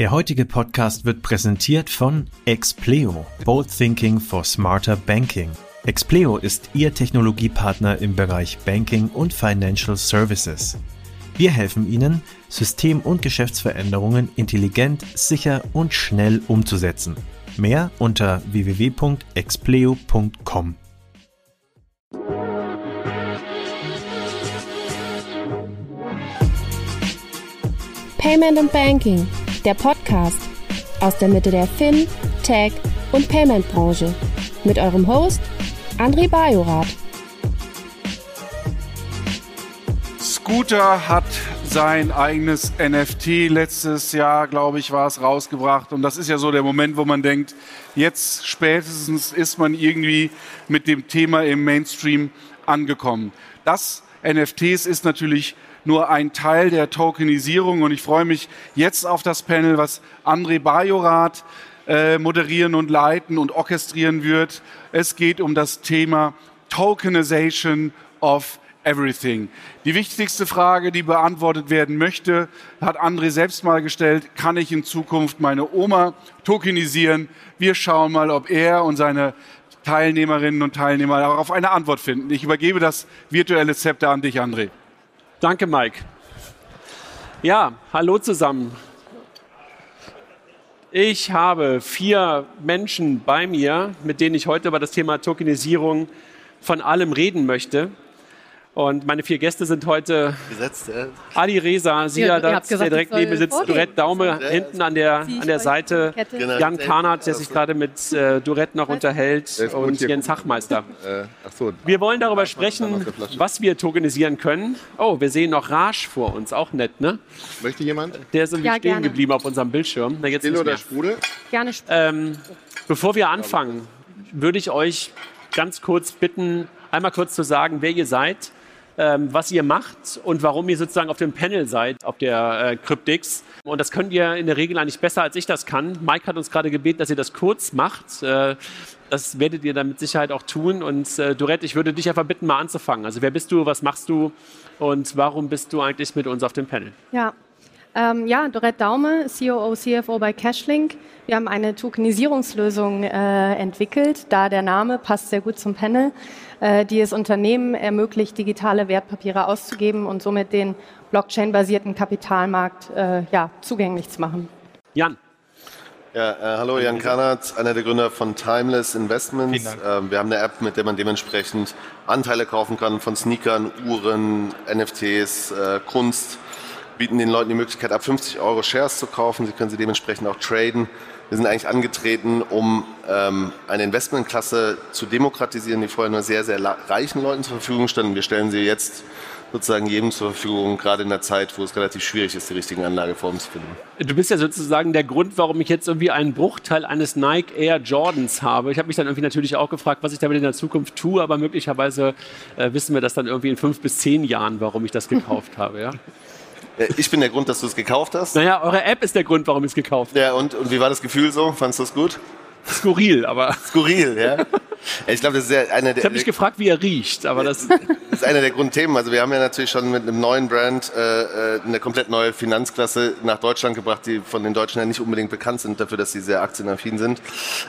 Der heutige Podcast wird präsentiert von Expleo, Bold Thinking for Smarter Banking. Expleo ist Ihr Technologiepartner im Bereich Banking und Financial Services. Wir helfen Ihnen, System- und Geschäftsveränderungen intelligent, sicher und schnell umzusetzen. Mehr unter www.expleo.com. Payment and Banking, der Podcast aus der Mitte der Fin, Tech und Payment Branche mit eurem Host André Bajorath. Scooter hat sein eigenes NFT letztes Jahr, glaube ich, war es rausgebracht. Und das ist ja so der Moment, wo man denkt, jetzt spätestens ist man irgendwie mit dem Thema im Mainstream angekommen. Das NFTs ist natürlich nur ein Teil der Tokenisierung und ich freue mich jetzt auf das Panel, was André Bajorath äh, moderieren und leiten und orchestrieren wird. Es geht um das Thema Tokenization of Everything. Die wichtigste Frage, die beantwortet werden möchte, hat André selbst mal gestellt. Kann ich in Zukunft meine Oma tokenisieren? Wir schauen mal, ob er und seine Teilnehmerinnen und Teilnehmer darauf eine Antwort finden. Ich übergebe das virtuelle Zepter an dich, André. Danke, Mike. Ja, hallo zusammen. Ich habe vier Menschen bei mir, mit denen ich heute über das Thema Tokenisierung von allem reden möchte. Und meine vier Gäste sind heute Gesetzt, äh. Ali Reza, Siadat, der direkt neben mir sitzt, Durett Daume hinten an der, an der Seite, genau. Jan Karnat, der sich gerade mit äh, Durett noch unterhält und Jens Hachmeister. Äh, so. Wir wollen darüber sprechen, was wir tokenisieren können. Oh, wir sehen noch Raj vor uns, auch nett, ne? Möchte jemand? Der ist irgendwie ja, stehen gerne. geblieben auf unserem Bildschirm. Na, jetzt oder Sprudel? Gerne Sprudel. Ähm, bevor wir anfangen, würde ich euch ganz kurz bitten, einmal kurz zu sagen, wer ihr seid was ihr macht und warum ihr sozusagen auf dem Panel seid, auf der äh, Cryptix. Und das könnt ihr in der Regel eigentlich besser, als ich das kann. Mike hat uns gerade gebeten, dass ihr das kurz macht. Äh, das werdet ihr dann mit Sicherheit auch tun. Und äh, Dorette, ich würde dich einfach bitten, mal anzufangen. Also wer bist du, was machst du und warum bist du eigentlich mit uns auf dem Panel? Ja, ähm, ja, Dorette Daume, COO, CFO bei Cashlink. Wir haben eine Tokenisierungslösung äh, entwickelt, da der Name passt sehr gut zum Panel, äh, die es Unternehmen ermöglicht, digitale Wertpapiere auszugeben und somit den Blockchain-basierten Kapitalmarkt äh, ja, zugänglich zu machen. Jan. Ja, äh, hallo, Jan Kanat, einer der Gründer von Timeless Investments. Ähm, wir haben eine App, mit der man dementsprechend Anteile kaufen kann von Sneakern, Uhren, NFTs, äh, Kunst bieten den Leuten die Möglichkeit, ab 50 Euro Shares zu kaufen. Sie können sie dementsprechend auch traden. Wir sind eigentlich angetreten, um ähm, eine Investmentklasse zu demokratisieren, die vorher nur sehr, sehr reichen Leuten zur Verfügung stand. Wir stellen sie jetzt sozusagen jedem zur Verfügung, gerade in der Zeit, wo es relativ schwierig ist, die richtigen Anlageformen zu finden. Du bist ja sozusagen der Grund, warum ich jetzt irgendwie einen Bruchteil eines Nike Air Jordans habe. Ich habe mich dann irgendwie natürlich auch gefragt, was ich damit in der Zukunft tue, aber möglicherweise äh, wissen wir das dann irgendwie in fünf bis zehn Jahren, warum ich das gekauft habe. Ja? Äh, ich bin der Grund, dass du es gekauft hast. Naja, eure App ist der Grund, warum ich es gekauft habe. Ja, und, und wie war das Gefühl so? Fandest du es gut? Skurril, aber. Skurril, ja. Ich glaube, das ist ja einer der. Ich habe mich gefragt, wie er riecht, aber das. Das ist einer der Grundthemen. Also wir haben ja natürlich schon mit einem neuen Brand äh, äh, eine komplett neue Finanzklasse nach Deutschland gebracht, die von den Deutschen ja nicht unbedingt bekannt sind dafür, dass sie sehr aktienaffin sind.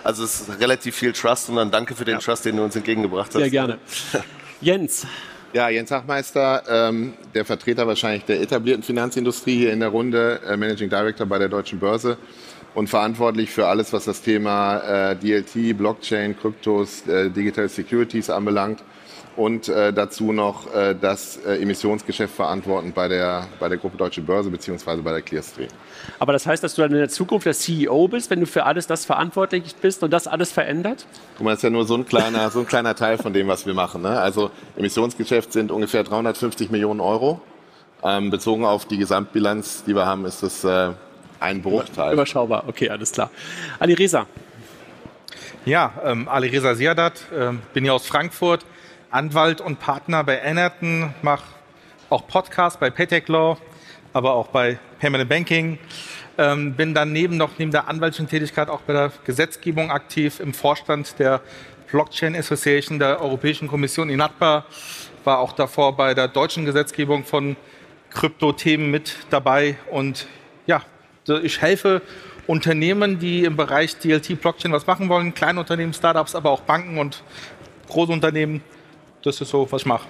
Also es ist relativ viel Trust und dann danke für den ja. Trust, den du uns entgegengebracht hast. Sehr gerne. Jens, ja, Jens Hachmeister, ähm, der Vertreter wahrscheinlich der etablierten Finanzindustrie hier in der Runde, äh, Managing Director bei der Deutschen Börse und verantwortlich für alles, was das Thema äh, DLT, Blockchain, Kryptos, äh, Digital Securities anbelangt und äh, dazu noch äh, das äh, Emissionsgeschäft verantworten bei der, bei der Gruppe Deutsche Börse bzw. bei der Clearstream. Aber das heißt, dass du dann in der Zukunft der CEO bist, wenn du für alles das verantwortlich bist und das alles verändert? Guck mal, das ist ja nur so ein kleiner, so ein kleiner Teil von dem, was wir machen. Ne? Also Emissionsgeschäft sind ungefähr 350 Millionen Euro. Ähm, bezogen auf die Gesamtbilanz, die wir haben, ist das äh, ein Bruchteil. Überschaubar, okay, alles klar. Ali Reza. Ja, ähm, Ali Reza Siadat, äh, bin hier aus Frankfurt, Anwalt und Partner bei Enerton, mache auch Podcasts bei Paytech Law, aber auch bei Permanent Banking. Ähm, bin daneben noch neben der anwaltlichen Tätigkeit auch bei der Gesetzgebung aktiv im Vorstand der Blockchain Association der Europäischen Kommission INATBA, war auch davor bei der deutschen Gesetzgebung von Krypto-Themen mit dabei und ja, Ich helfe Unternehmen, die im Bereich DLT Blockchain was machen wollen, kleine Unternehmen, Startups, aber auch Banken und große Unternehmen. Das ist so, was ich mache.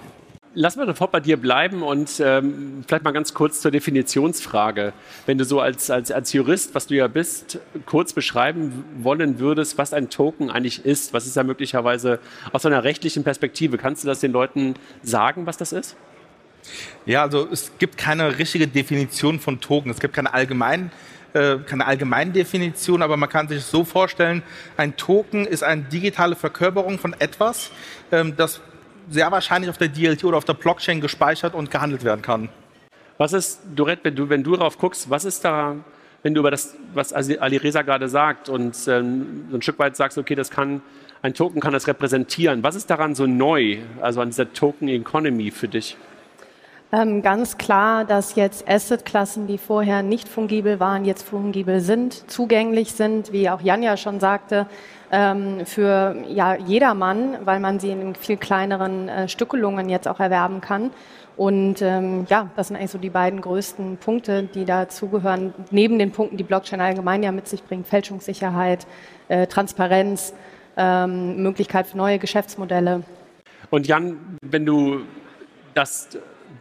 Lass mal sofort bei dir bleiben und ähm, vielleicht mal ganz kurz zur Definitionsfrage. Wenn du so als, als, als Jurist, was du ja bist, kurz beschreiben wollen würdest, was ein Token eigentlich ist, was ist da möglicherweise aus einer rechtlichen Perspektive? Kannst du das den Leuten sagen, was das ist? Ja, also es gibt keine richtige Definition von Token. Es gibt keine allgemeinen äh, keine Allgemeindefinition, aber man kann sich es so vorstellen, ein Token ist eine digitale Verkörperung von etwas, ähm, das sehr wahrscheinlich auf der DLT oder auf der Blockchain gespeichert und gehandelt werden kann. Was ist, Dorette, wenn du, wenn du darauf guckst, was ist da, wenn du über das, was Ali Reza gerade sagt und ähm, so ein Stück weit sagst, okay, das kann, ein Token kann das repräsentieren. Was ist daran so neu, also an dieser Token Economy für dich? Ähm, ganz klar, dass jetzt Assetklassen, die vorher nicht fungibel waren, jetzt fungibel sind, zugänglich sind, wie auch Jan ja schon sagte, ähm, für ja, jedermann, weil man sie in viel kleineren äh, Stückelungen jetzt auch erwerben kann. Und ähm, ja, das sind eigentlich so die beiden größten Punkte, die dazugehören, neben den Punkten, die Blockchain allgemein ja mit sich bringt, Fälschungssicherheit, äh, Transparenz, ähm, Möglichkeit für neue Geschäftsmodelle. Und Jan, wenn du das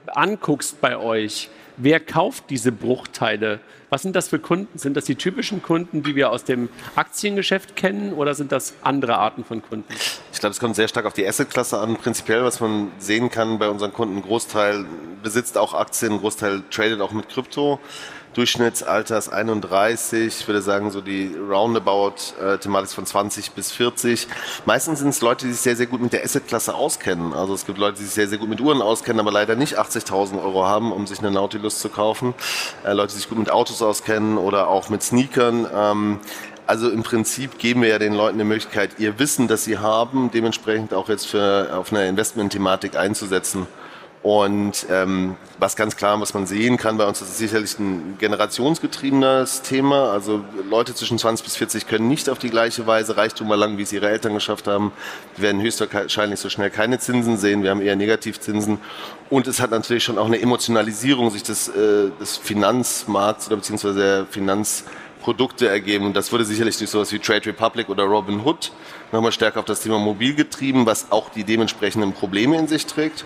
anguckst bei euch, wer kauft diese Bruchteile? Was sind das für Kunden? Sind das die typischen Kunden, die wir aus dem Aktiengeschäft kennen oder sind das andere Arten von Kunden? Ich glaube, es kommt sehr stark auf die Assetklasse an. Prinzipiell, was man sehen kann bei unseren Kunden, ein Großteil besitzt auch Aktien, ein Großteil tradet auch mit Krypto. Durchschnittsalters 31, ich würde sagen so die Roundabout-Thematik von 20 bis 40. Meistens sind es Leute, die sich sehr, sehr gut mit der Assetklasse auskennen. Also es gibt Leute, die sich sehr, sehr gut mit Uhren auskennen, aber leider nicht 80.000 Euro haben, um sich eine Nautilus zu kaufen. Äh, Leute, die sich gut mit Autos auskennen oder auch mit Sneakern. Ähm, also im Prinzip geben wir ja den Leuten die Möglichkeit, ihr Wissen, das sie haben, dementsprechend auch jetzt für, auf eine Investment-Thematik einzusetzen. Und ähm, was ganz klar, was man sehen kann bei uns, das ist sicherlich ein generationsgetriebenes Thema. Also Leute zwischen 20 bis 40 können nicht auf die gleiche Weise Reichtum erlangen, wie es ihre Eltern geschafft haben. Wir werden höchstwahrscheinlich so schnell keine Zinsen sehen. Wir haben eher Negativzinsen. Und es hat natürlich schon auch eine Emotionalisierung sich des, äh, des Finanzmarkts oder beziehungsweise der Finanzprodukte ergeben. Und das wurde sicherlich durch sowas wie Trade Republic oder Robin Hood nochmal stärker auf das Thema mobil getrieben, was auch die dementsprechenden Probleme in sich trägt.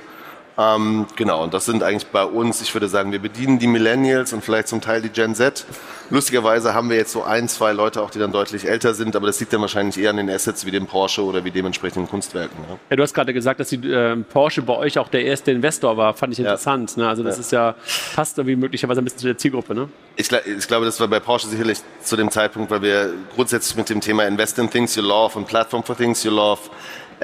Ähm, genau, und das sind eigentlich bei uns, ich würde sagen, wir bedienen die Millennials und vielleicht zum Teil die Gen Z. Lustigerweise haben wir jetzt so ein, zwei Leute auch, die dann deutlich älter sind, aber das liegt dann wahrscheinlich eher an den Assets wie dem Porsche oder wie dementsprechenden Kunstwerken. Ja. ja du hast gerade gesagt, dass die äh, Porsche bei euch auch der erste Investor war, fand ich interessant. Ja. Ne? Also das ja. ist ja, passt irgendwie möglicherweise ein bisschen zu der Zielgruppe, ne? Ich, ich, glaube, das war bei Porsche sicherlich zu dem Zeitpunkt, weil wir grundsätzlich mit dem Thema Invest in Things You Love und Platform for Things You Love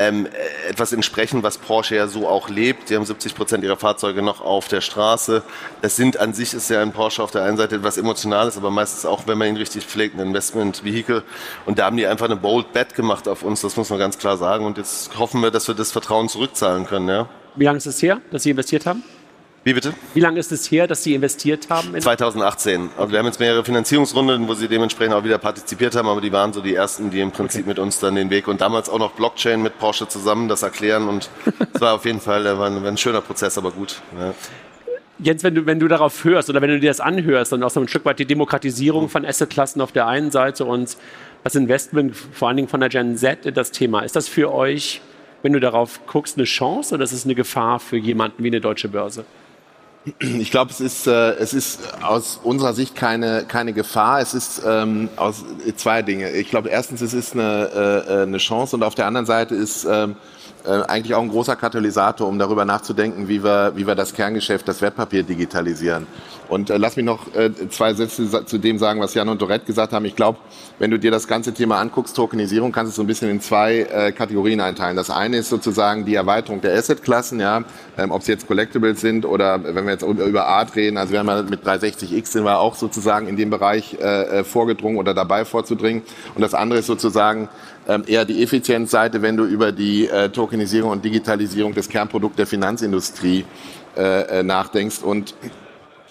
ähm, etwas entsprechen, was Porsche ja so auch lebt. Die haben 70 Prozent ihrer Fahrzeuge noch auf der Straße. Das sind an sich ist ja ein Porsche auf der einen Seite etwas Emotionales, aber meistens auch, wenn man ihn richtig pflegt, ein Investment-Vehikel. Und da haben die einfach eine bold Bet gemacht auf uns, das muss man ganz klar sagen. Und jetzt hoffen wir, dass wir das Vertrauen zurückzahlen können. Ja. Wie lange ist es her, dass Sie investiert haben? Wie bitte? Wie lange ist es her, dass Sie investiert haben? 2018. Also wir haben jetzt mehrere Finanzierungsrunden, wo Sie dementsprechend auch wieder partizipiert haben, aber die waren so die ersten, die im Prinzip okay. mit uns dann den Weg und damals auch noch Blockchain mit Porsche zusammen das erklären und es war auf jeden Fall war ein, war ein, schöner Prozess, aber gut. Ja. Jens, wenn du, wenn du darauf hörst oder wenn du dir das anhörst und auch so ein Stück weit die Demokratisierung von Assetklassen auf der einen Seite und das Investment vor allen Dingen von der Gen Z in das Thema, ist das für euch, wenn du darauf guckst, eine Chance oder ist es eine Gefahr für jemanden wie eine deutsche Börse? Ich glaube, es ist, äh, es ist aus unserer Sicht keine, keine Gefahr. Es ist ähm, aus zwei Dinge. Ich glaube, erstens, es ist eine, äh, eine Chance und auf der anderen Seite ist ähm, äh, eigentlich auch ein großer Katalysator, um darüber nachzudenken, wie wir, wie wir das Kerngeschäft, das Wertpapier digitalisieren. Und äh, lass mich noch äh, zwei Sätze zu dem sagen, was Jan und Dorette gesagt haben. Ich glaube, wenn du dir das ganze Thema anguckst, Tokenisierung, kannst du es so ein bisschen in zwei äh, Kategorien einteilen. Das eine ist sozusagen die Erweiterung der Assetklassen, ja, ähm, ob es jetzt Collectibles sind oder wenn wir jetzt über Art reden, also wir haben ja mit 360X sind wir auch sozusagen in dem Bereich äh, äh, vorgedrungen oder dabei vorzudringen. Und das andere ist sozusagen eher die Effizienzseite, wenn du über die äh, Tokenisierung und Digitalisierung des Kernprodukts der Finanzindustrie äh, äh, nachdenkst. Und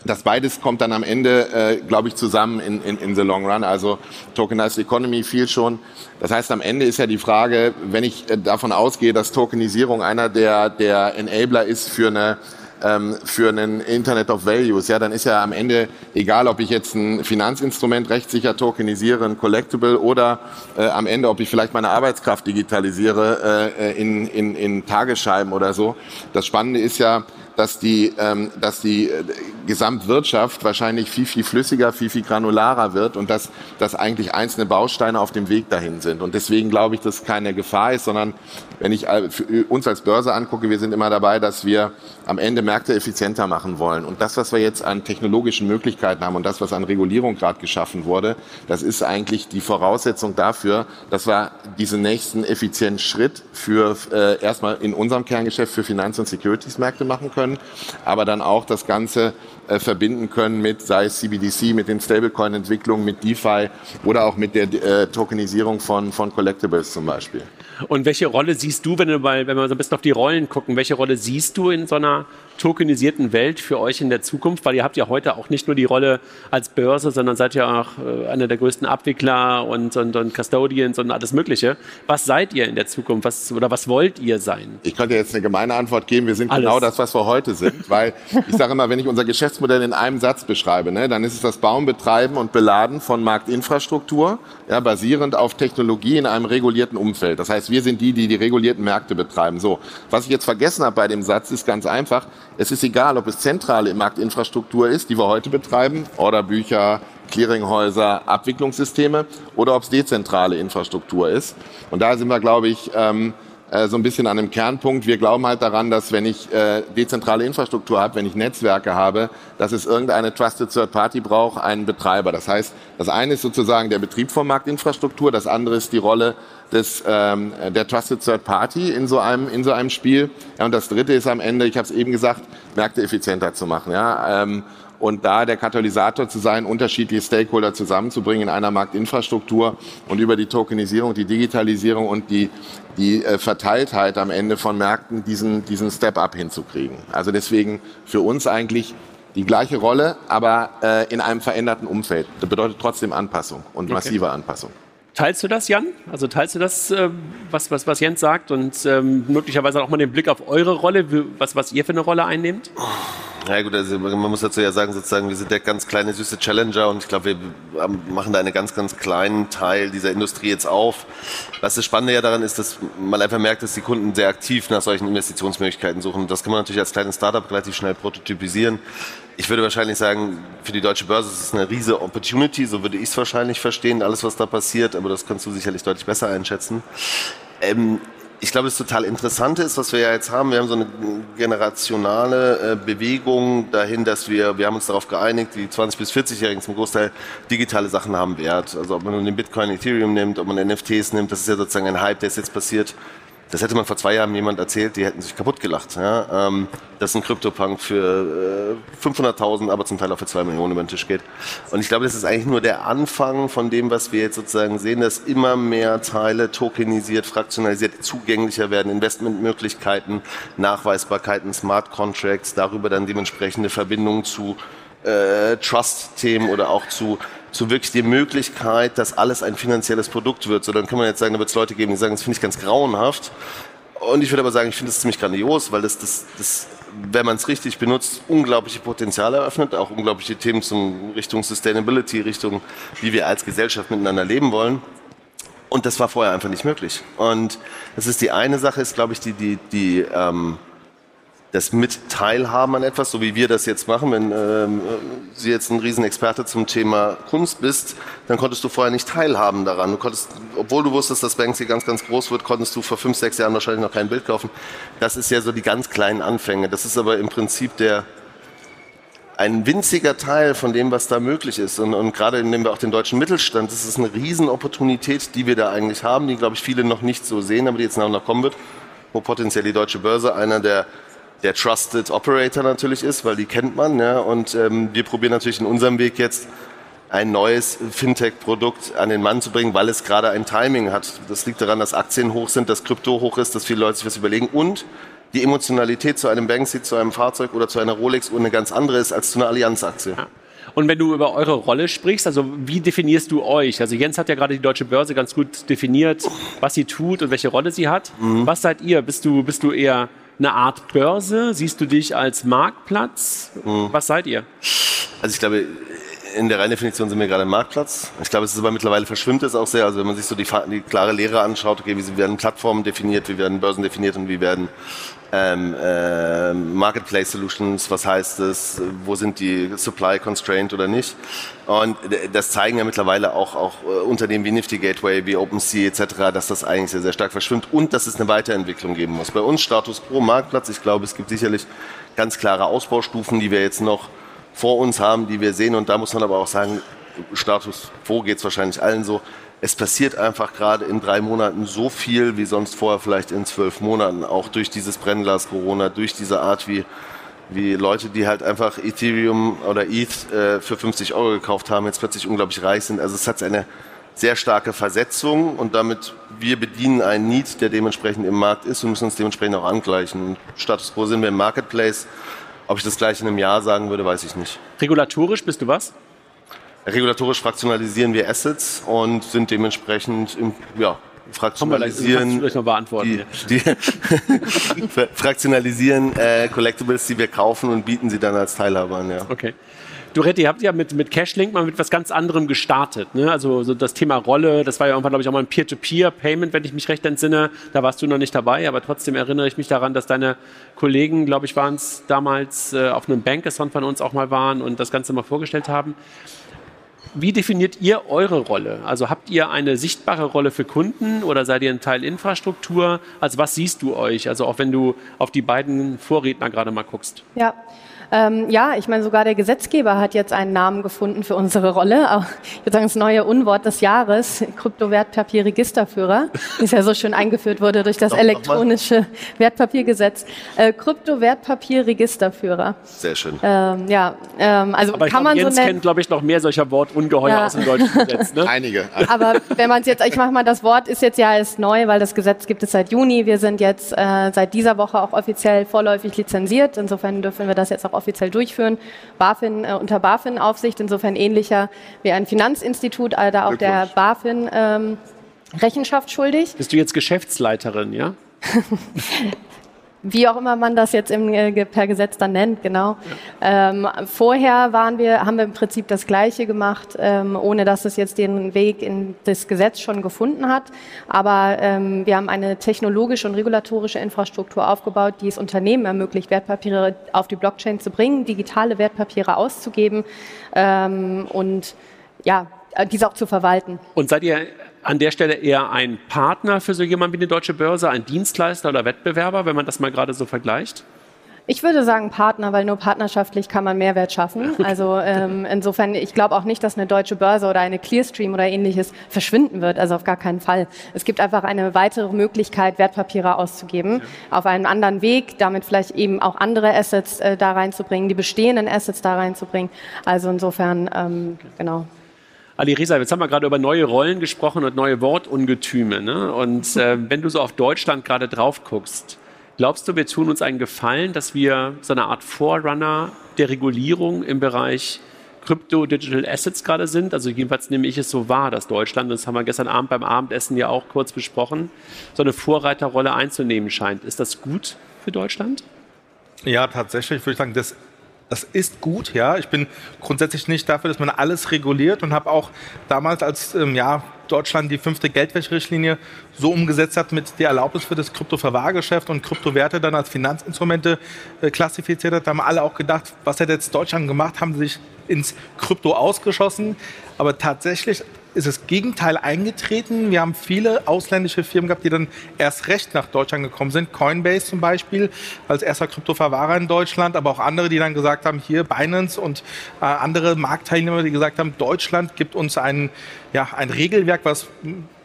das beides kommt dann am Ende, äh, glaube ich, zusammen in, in, in the long run. Also Tokenized Economy viel schon. Das heißt, am Ende ist ja die Frage, wenn ich davon ausgehe, dass Tokenisierung einer der, der Enabler ist für eine ähm, für einen Internet of Values, ja, dann ist ja am Ende egal, ob ich jetzt ein Finanzinstrument rechtssicher tokenisiere, ein Collectible oder äh, am Ende, ob ich vielleicht meine Arbeitskraft digitalisiere äh, in, in, in Tagesscheiben oder so. Das Spannende ist ja, dass die, ähm, dass die äh, Gesamtwirtschaft wahrscheinlich viel, viel flüssiger, viel, viel granularer wird und dass, dass eigentlich einzelne Bausteine auf dem Weg dahin sind. Und deswegen glaube ich, dass keine Gefahr ist, sondern wenn ich uns als Börse angucke, wir sind immer dabei, dass wir am Ende Märkte effizienter machen wollen. Und das, was wir jetzt an technologischen Möglichkeiten haben und das, was an Regulierung gerade geschaffen wurde, das ist eigentlich die Voraussetzung dafür, dass wir diesen nächsten effizienten Schritt für äh, erstmal in unserem Kerngeschäft für Finanz- und Securities-Märkte machen können, aber dann auch das Ganze äh, verbinden können mit, sei es CBDC, mit den Stablecoin-Entwicklungen, mit DeFi oder auch mit der äh, Tokenisierung von, von Collectibles zum Beispiel. Und welche Rolle siehst du, wenn, du mal, wenn wir so ein bisschen auf die Rollen gucken, welche Rolle siehst du in so einer tokenisierten Welt für euch in der Zukunft? Weil ihr habt ja heute auch nicht nur die Rolle als Börse, sondern seid ja auch äh, einer der größten Abwickler und, und, und Custodians und alles Mögliche. Was seid ihr in der Zukunft? Was, oder was wollt ihr sein? Ich könnte jetzt eine gemeine Antwort geben. Wir sind alles. genau das, was wir heute sind. Weil ich sage immer, wenn ich unser Geschäftsmodell in einem Satz beschreibe, ne, dann ist es das Bauen, Betreiben und Beladen von Marktinfrastruktur, ja, basierend auf Technologie in einem regulierten Umfeld. Das heißt, wir sind die, die die regulierten Märkte betreiben. So, was ich jetzt vergessen habe bei dem Satz, ist ganz einfach. Es ist egal, ob es zentrale Marktinfrastruktur ist, die wir heute betreiben, Orderbücher, Clearinghäuser, Abwicklungssysteme, oder ob es dezentrale Infrastruktur ist. Und da sind wir, glaube ich, ähm, äh, so ein bisschen an einem Kernpunkt. Wir glauben halt daran, dass wenn ich äh, dezentrale Infrastruktur habe, wenn ich Netzwerke habe, dass es irgendeine Trusted Third Party braucht, einen Betreiber. Das heißt, das eine ist sozusagen der Betrieb von Marktinfrastruktur, das andere ist die Rolle des, ähm, der Trusted Third Party in so einem, in so einem Spiel. Ja, und das dritte ist am Ende, ich habe es eben gesagt, Märkte effizienter zu machen. Ja? Ähm, und da der Katalysator zu sein, unterschiedliche Stakeholder zusammenzubringen in einer Marktinfrastruktur und über die Tokenisierung, die Digitalisierung und die, die äh, Verteiltheit am Ende von Märkten diesen, diesen Step-up hinzukriegen. Also deswegen für uns eigentlich die gleiche Rolle, aber äh, in einem veränderten Umfeld. Das bedeutet trotzdem Anpassung und massive okay. Anpassung. Teilst du das, Jan? Also teilst du das, äh, was, was, was Jens sagt und ähm, möglicherweise auch mal den Blick auf eure Rolle, was, was ihr für eine Rolle einnehmt? Ja gut, also man muss dazu ja sagen, sozusagen, wir sind der ganz kleine süße Challenger und ich glaube, wir machen da einen ganz, ganz kleinen Teil dieser Industrie jetzt auf. Was das Spannende ja daran ist, dass man einfach merkt, dass die Kunden sehr aktiv nach solchen Investitionsmöglichkeiten suchen. Das kann man natürlich als kleines Startup relativ schnell prototypisieren ich würde wahrscheinlich sagen, für die deutsche Börse ist es eine riesige Opportunity, so würde ich es wahrscheinlich verstehen, alles was da passiert, aber das kannst du sicherlich deutlich besser einschätzen. Ähm, ich glaube, das total Interessante ist, was wir ja jetzt haben. Wir haben so eine generationale äh, Bewegung dahin, dass wir, wir haben uns darauf geeinigt, die 20- bis 40-Jährigen zum Großteil digitale Sachen haben Wert. Also ob man nun den Bitcoin, Ethereum nimmt, ob man NFTs nimmt, das ist ja sozusagen ein Hype, der ist jetzt passiert. Das hätte man vor zwei Jahren jemand erzählt, die hätten sich kaputt gelacht. Ja? Ähm, dass ein Krypto-Punk für äh, 500.000, aber zum Teil auch für zwei Millionen über den Tisch geht. Und ich glaube, das ist eigentlich nur der Anfang von dem, was wir jetzt sozusagen sehen, dass immer mehr Teile tokenisiert, fraktionalisiert, zugänglicher werden, Investmentmöglichkeiten, Nachweisbarkeiten, Smart Contracts, darüber dann dementsprechende Verbindungen zu äh, Trust-Themen oder auch zu zu wirklich die Möglichkeit, dass alles ein finanzielles Produkt wird. So, dann kann man jetzt sagen, da wird es Leute geben, die sagen, das finde ich ganz grauenhaft. Und ich würde aber sagen, ich finde es ziemlich grandios, weil das, das, das wenn man es richtig benutzt, unglaubliche Potenziale eröffnet, auch unglaubliche Themen zum Richtung Sustainability, Richtung, wie wir als Gesellschaft miteinander leben wollen. Und das war vorher einfach nicht möglich. Und das ist die eine Sache, ist glaube ich die, die, die ähm, das mit teilhaben an etwas, so wie wir das jetzt machen. Wenn ähm, Sie jetzt ein Riesenexperte zum Thema Kunst bist, dann konntest du vorher nicht teilhaben daran. Du konntest, obwohl du wusstest, dass Banksy ganz, ganz groß wird, konntest du vor fünf, sechs Jahren wahrscheinlich noch kein Bild kaufen. Das ist ja so die ganz kleinen Anfänge. Das ist aber im Prinzip der ein winziger Teil von dem, was da möglich ist. Und, und gerade nehmen wir auch den deutschen Mittelstand, das ist eine Riesenopportunität, die wir da eigentlich haben, die, glaube ich, viele noch nicht so sehen, aber die jetzt nach und nach kommen wird, wo potenziell die deutsche Börse einer der der Trusted Operator natürlich ist, weil die kennt man. Ja, und ähm, wir probieren natürlich in unserem Weg jetzt ein neues Fintech-Produkt an den Mann zu bringen, weil es gerade ein Timing hat. Das liegt daran, dass Aktien hoch sind, dass Krypto hoch ist, dass viele Leute sich was überlegen und die Emotionalität zu einem Banksy, zu einem Fahrzeug oder zu einer Rolex eine ganz andere ist als zu einer Allianz-Aktie. Ja. Und wenn du über eure Rolle sprichst, also wie definierst du euch? Also Jens hat ja gerade die deutsche Börse ganz gut definiert, was sie tut und welche Rolle sie hat. Mhm. Was seid ihr? Bist du, bist du eher eine Art Börse? Siehst du dich als Marktplatz? Mhm. Was seid ihr? Also ich glaube, in der reinen Definition sind wir gerade ein Marktplatz. Ich glaube, es ist aber mittlerweile verschwimmt es auch sehr. Also wenn man sich so die, die klare Lehre anschaut, okay, wie werden Plattformen definiert, wie werden Börsen definiert und wie werden ähm, äh, Marketplace Solutions, was heißt es, wo sind die Supply constrained oder nicht. Und das zeigen ja mittlerweile auch, auch äh, Unternehmen wie Nifty Gateway, wie OpenSea etc., dass das eigentlich sehr, sehr stark verschwimmt und dass es eine Weiterentwicklung geben muss. Bei uns Status Quo Marktplatz, ich glaube, es gibt sicherlich ganz klare Ausbaustufen, die wir jetzt noch vor uns haben, die wir sehen. Und da muss man aber auch sagen, Status quo geht es wahrscheinlich allen so. Es passiert einfach gerade in drei Monaten so viel wie sonst vorher vielleicht in zwölf Monaten, auch durch dieses Brennglas Corona, durch diese Art, wie, wie Leute, die halt einfach Ethereum oder ETH äh, für 50 Euro gekauft haben, jetzt plötzlich unglaublich reich sind. Also es hat eine sehr starke Versetzung und damit wir bedienen einen Need, der dementsprechend im Markt ist und müssen uns dementsprechend auch angleichen. Status quo sind wir im Marketplace ob ich das gleich in einem Jahr sagen würde, weiß ich nicht. Regulatorisch bist du was? Regulatorisch fraktionalisieren wir Assets und sind dementsprechend im, ja, fraktionalisieren, vielleicht noch beantworten. Die, die fraktionalisieren äh, Collectibles, die wir kaufen und bieten sie dann als Teilhaber an. Ja. Okay. Duretti, ihr habt ja mit, mit Cashlink mal mit was ganz anderem gestartet. Ne? Also so das Thema Rolle, das war ja irgendwann, glaube ich, auch mal ein Peer-to-Peer-Payment, wenn ich mich recht entsinne. Da warst du noch nicht dabei, aber trotzdem erinnere ich mich daran, dass deine Kollegen, glaube ich, waren es damals äh, auf einem Bankathon von uns auch mal waren und das Ganze mal vorgestellt haben. Wie definiert ihr eure Rolle? Also habt ihr eine sichtbare Rolle für Kunden oder seid ihr ein Teil Infrastruktur? Also was siehst du euch? Also auch wenn du auf die beiden Vorredner gerade mal guckst. Ja, ähm, ja, ich meine, sogar der Gesetzgeber hat jetzt einen Namen gefunden für unsere Rolle. Ich würde sagen, das neue Unwort des Jahres, Kryptowertpapierregisterführer, ist ja so schön eingeführt wurde durch das elektronische Wertpapiergesetz. Äh, Kryptowertpapierregisterführer. Sehr schön. Ähm, ja, ähm, also Aber kann glaub, man Jens so nennen. kennt, glaube ich, noch mehr solcher Wortungeheuer ja. aus dem deutschen Gesetz. Ne? Einige. Aber wenn man es jetzt, ich mache mal, das Wort ist jetzt ja erst neu, weil das Gesetz gibt es seit Juni. Wir sind jetzt äh, seit dieser Woche auch offiziell vorläufig lizenziert. Insofern dürfen wir das jetzt auch offiziell durchführen. BaFin, äh, unter BaFin-Aufsicht, insofern ähnlicher wie ein Finanzinstitut, äh, da auch der BaFin ähm, Rechenschaft schuldig. Bist du jetzt Geschäftsleiterin, ja? wie auch immer man das jetzt im, äh, per Gesetz dann nennt, genau. Ja. Ähm, vorher waren wir, haben wir im Prinzip das Gleiche gemacht, ähm, ohne dass es jetzt den Weg in das Gesetz schon gefunden hat. Aber ähm, wir haben eine technologische und regulatorische Infrastruktur aufgebaut, die es Unternehmen ermöglicht, Wertpapiere auf die Blockchain zu bringen, digitale Wertpapiere auszugeben ähm, und ja, diese auch zu verwalten. Und seid ihr an der Stelle eher ein Partner für so jemanden wie eine deutsche Börse, ein Dienstleister oder Wettbewerber, wenn man das mal gerade so vergleicht? Ich würde sagen Partner, weil nur partnerschaftlich kann man Mehrwert schaffen. Also ähm, insofern, ich glaube auch nicht, dass eine deutsche Börse oder eine Clearstream oder ähnliches verschwinden wird. Also auf gar keinen Fall. Es gibt einfach eine weitere Möglichkeit, Wertpapiere auszugeben, ja. auf einen anderen Weg, damit vielleicht eben auch andere Assets äh, da reinzubringen, die bestehenden Assets da reinzubringen. Also insofern, ähm, genau. Ali Reza, jetzt haben wir gerade über neue Rollen gesprochen und neue Wortungetüme. Ne? Und äh, wenn du so auf Deutschland gerade drauf guckst, glaubst du, wir tun uns einen Gefallen, dass wir so eine Art Forerunner der Regulierung im Bereich Crypto Digital Assets gerade sind? Also jedenfalls nehme ich es so wahr, dass Deutschland, das haben wir gestern Abend beim Abendessen ja auch kurz besprochen, so eine Vorreiterrolle einzunehmen scheint. Ist das gut für Deutschland? Ja, tatsächlich würde ich sagen, das das ist gut, ja. Ich bin grundsätzlich nicht dafür, dass man alles reguliert und habe auch damals, als ähm, ja, Deutschland die fünfte Geldwäscherichtlinie so umgesetzt hat mit der Erlaubnis für das Kryptoverwahrgeschäft und Kryptowerte dann als Finanzinstrumente äh, klassifiziert hat, haben alle auch gedacht, was hat jetzt Deutschland gemacht, haben sich ins Krypto ausgeschossen. Aber tatsächlich ist das Gegenteil eingetreten. Wir haben viele ausländische Firmen gehabt, die dann erst recht nach Deutschland gekommen sind. Coinbase zum Beispiel als erster Kryptoverwahrer in Deutschland, aber auch andere, die dann gesagt haben, hier Binance und äh, andere Marktteilnehmer, die gesagt haben, Deutschland gibt uns ein, ja, ein Regelwerk, was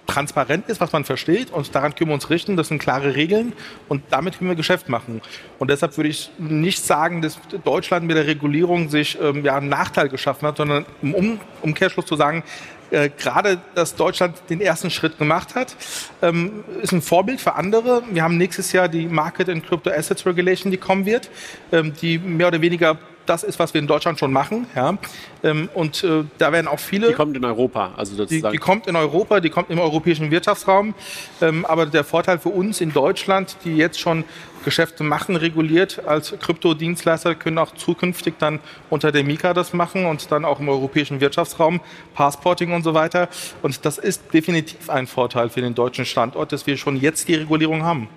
transparent ist, was man versteht und daran können wir uns richten. Das sind klare Regeln und damit können wir Geschäft machen. Und deshalb würde ich nicht sagen, dass Deutschland mit der Regulierung sich ähm, ja, einen Nachteil geschaffen hat, sondern im Umkehrschluss zu sagen, äh, gerade, dass Deutschland den ersten Schritt gemacht hat, ähm, ist ein Vorbild für andere. Wir haben nächstes Jahr die Market and Crypto Assets Regulation, die kommen wird, ähm, die mehr oder weniger das ist, was wir in Deutschland schon machen. Ja. Ähm, und äh, da werden auch viele. Die kommt in Europa, also sozusagen. Die, die kommt in Europa, die kommt im europäischen Wirtschaftsraum. Ähm, aber der Vorteil für uns in Deutschland, die jetzt schon Geschäfte machen, reguliert als Kryptodienstleister, können auch zukünftig dann unter der Mika das machen und dann auch im europäischen Wirtschaftsraum, Passporting und so weiter. Und das ist definitiv ein Vorteil für den deutschen Standort, dass wir schon jetzt die Regulierung haben.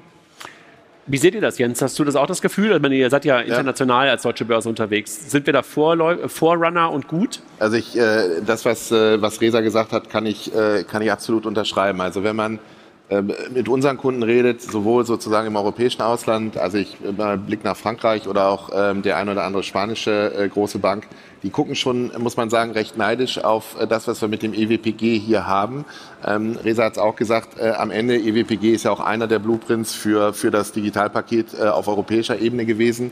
Wie seht ihr das, Jens? Hast du das auch das Gefühl? Ich meine, ihr seid ja international ja. als deutsche Börse unterwegs. Sind wir da Vorläu Vorrunner und gut? Also ich, äh, das, was, äh, was Resa gesagt hat, kann ich, äh, kann ich absolut unterschreiben. Also wenn man mit unseren Kunden redet, sowohl sozusagen im europäischen Ausland, also ich äh, Blick nach Frankreich oder auch ähm, der ein oder andere spanische äh, große Bank, die gucken schon, muss man sagen, recht neidisch auf äh, das, was wir mit dem EWPG hier haben. Ähm, Reza hat es auch gesagt, äh, am Ende EWPG ist ja auch einer der Blueprints für, für das Digitalpaket äh, auf europäischer Ebene gewesen.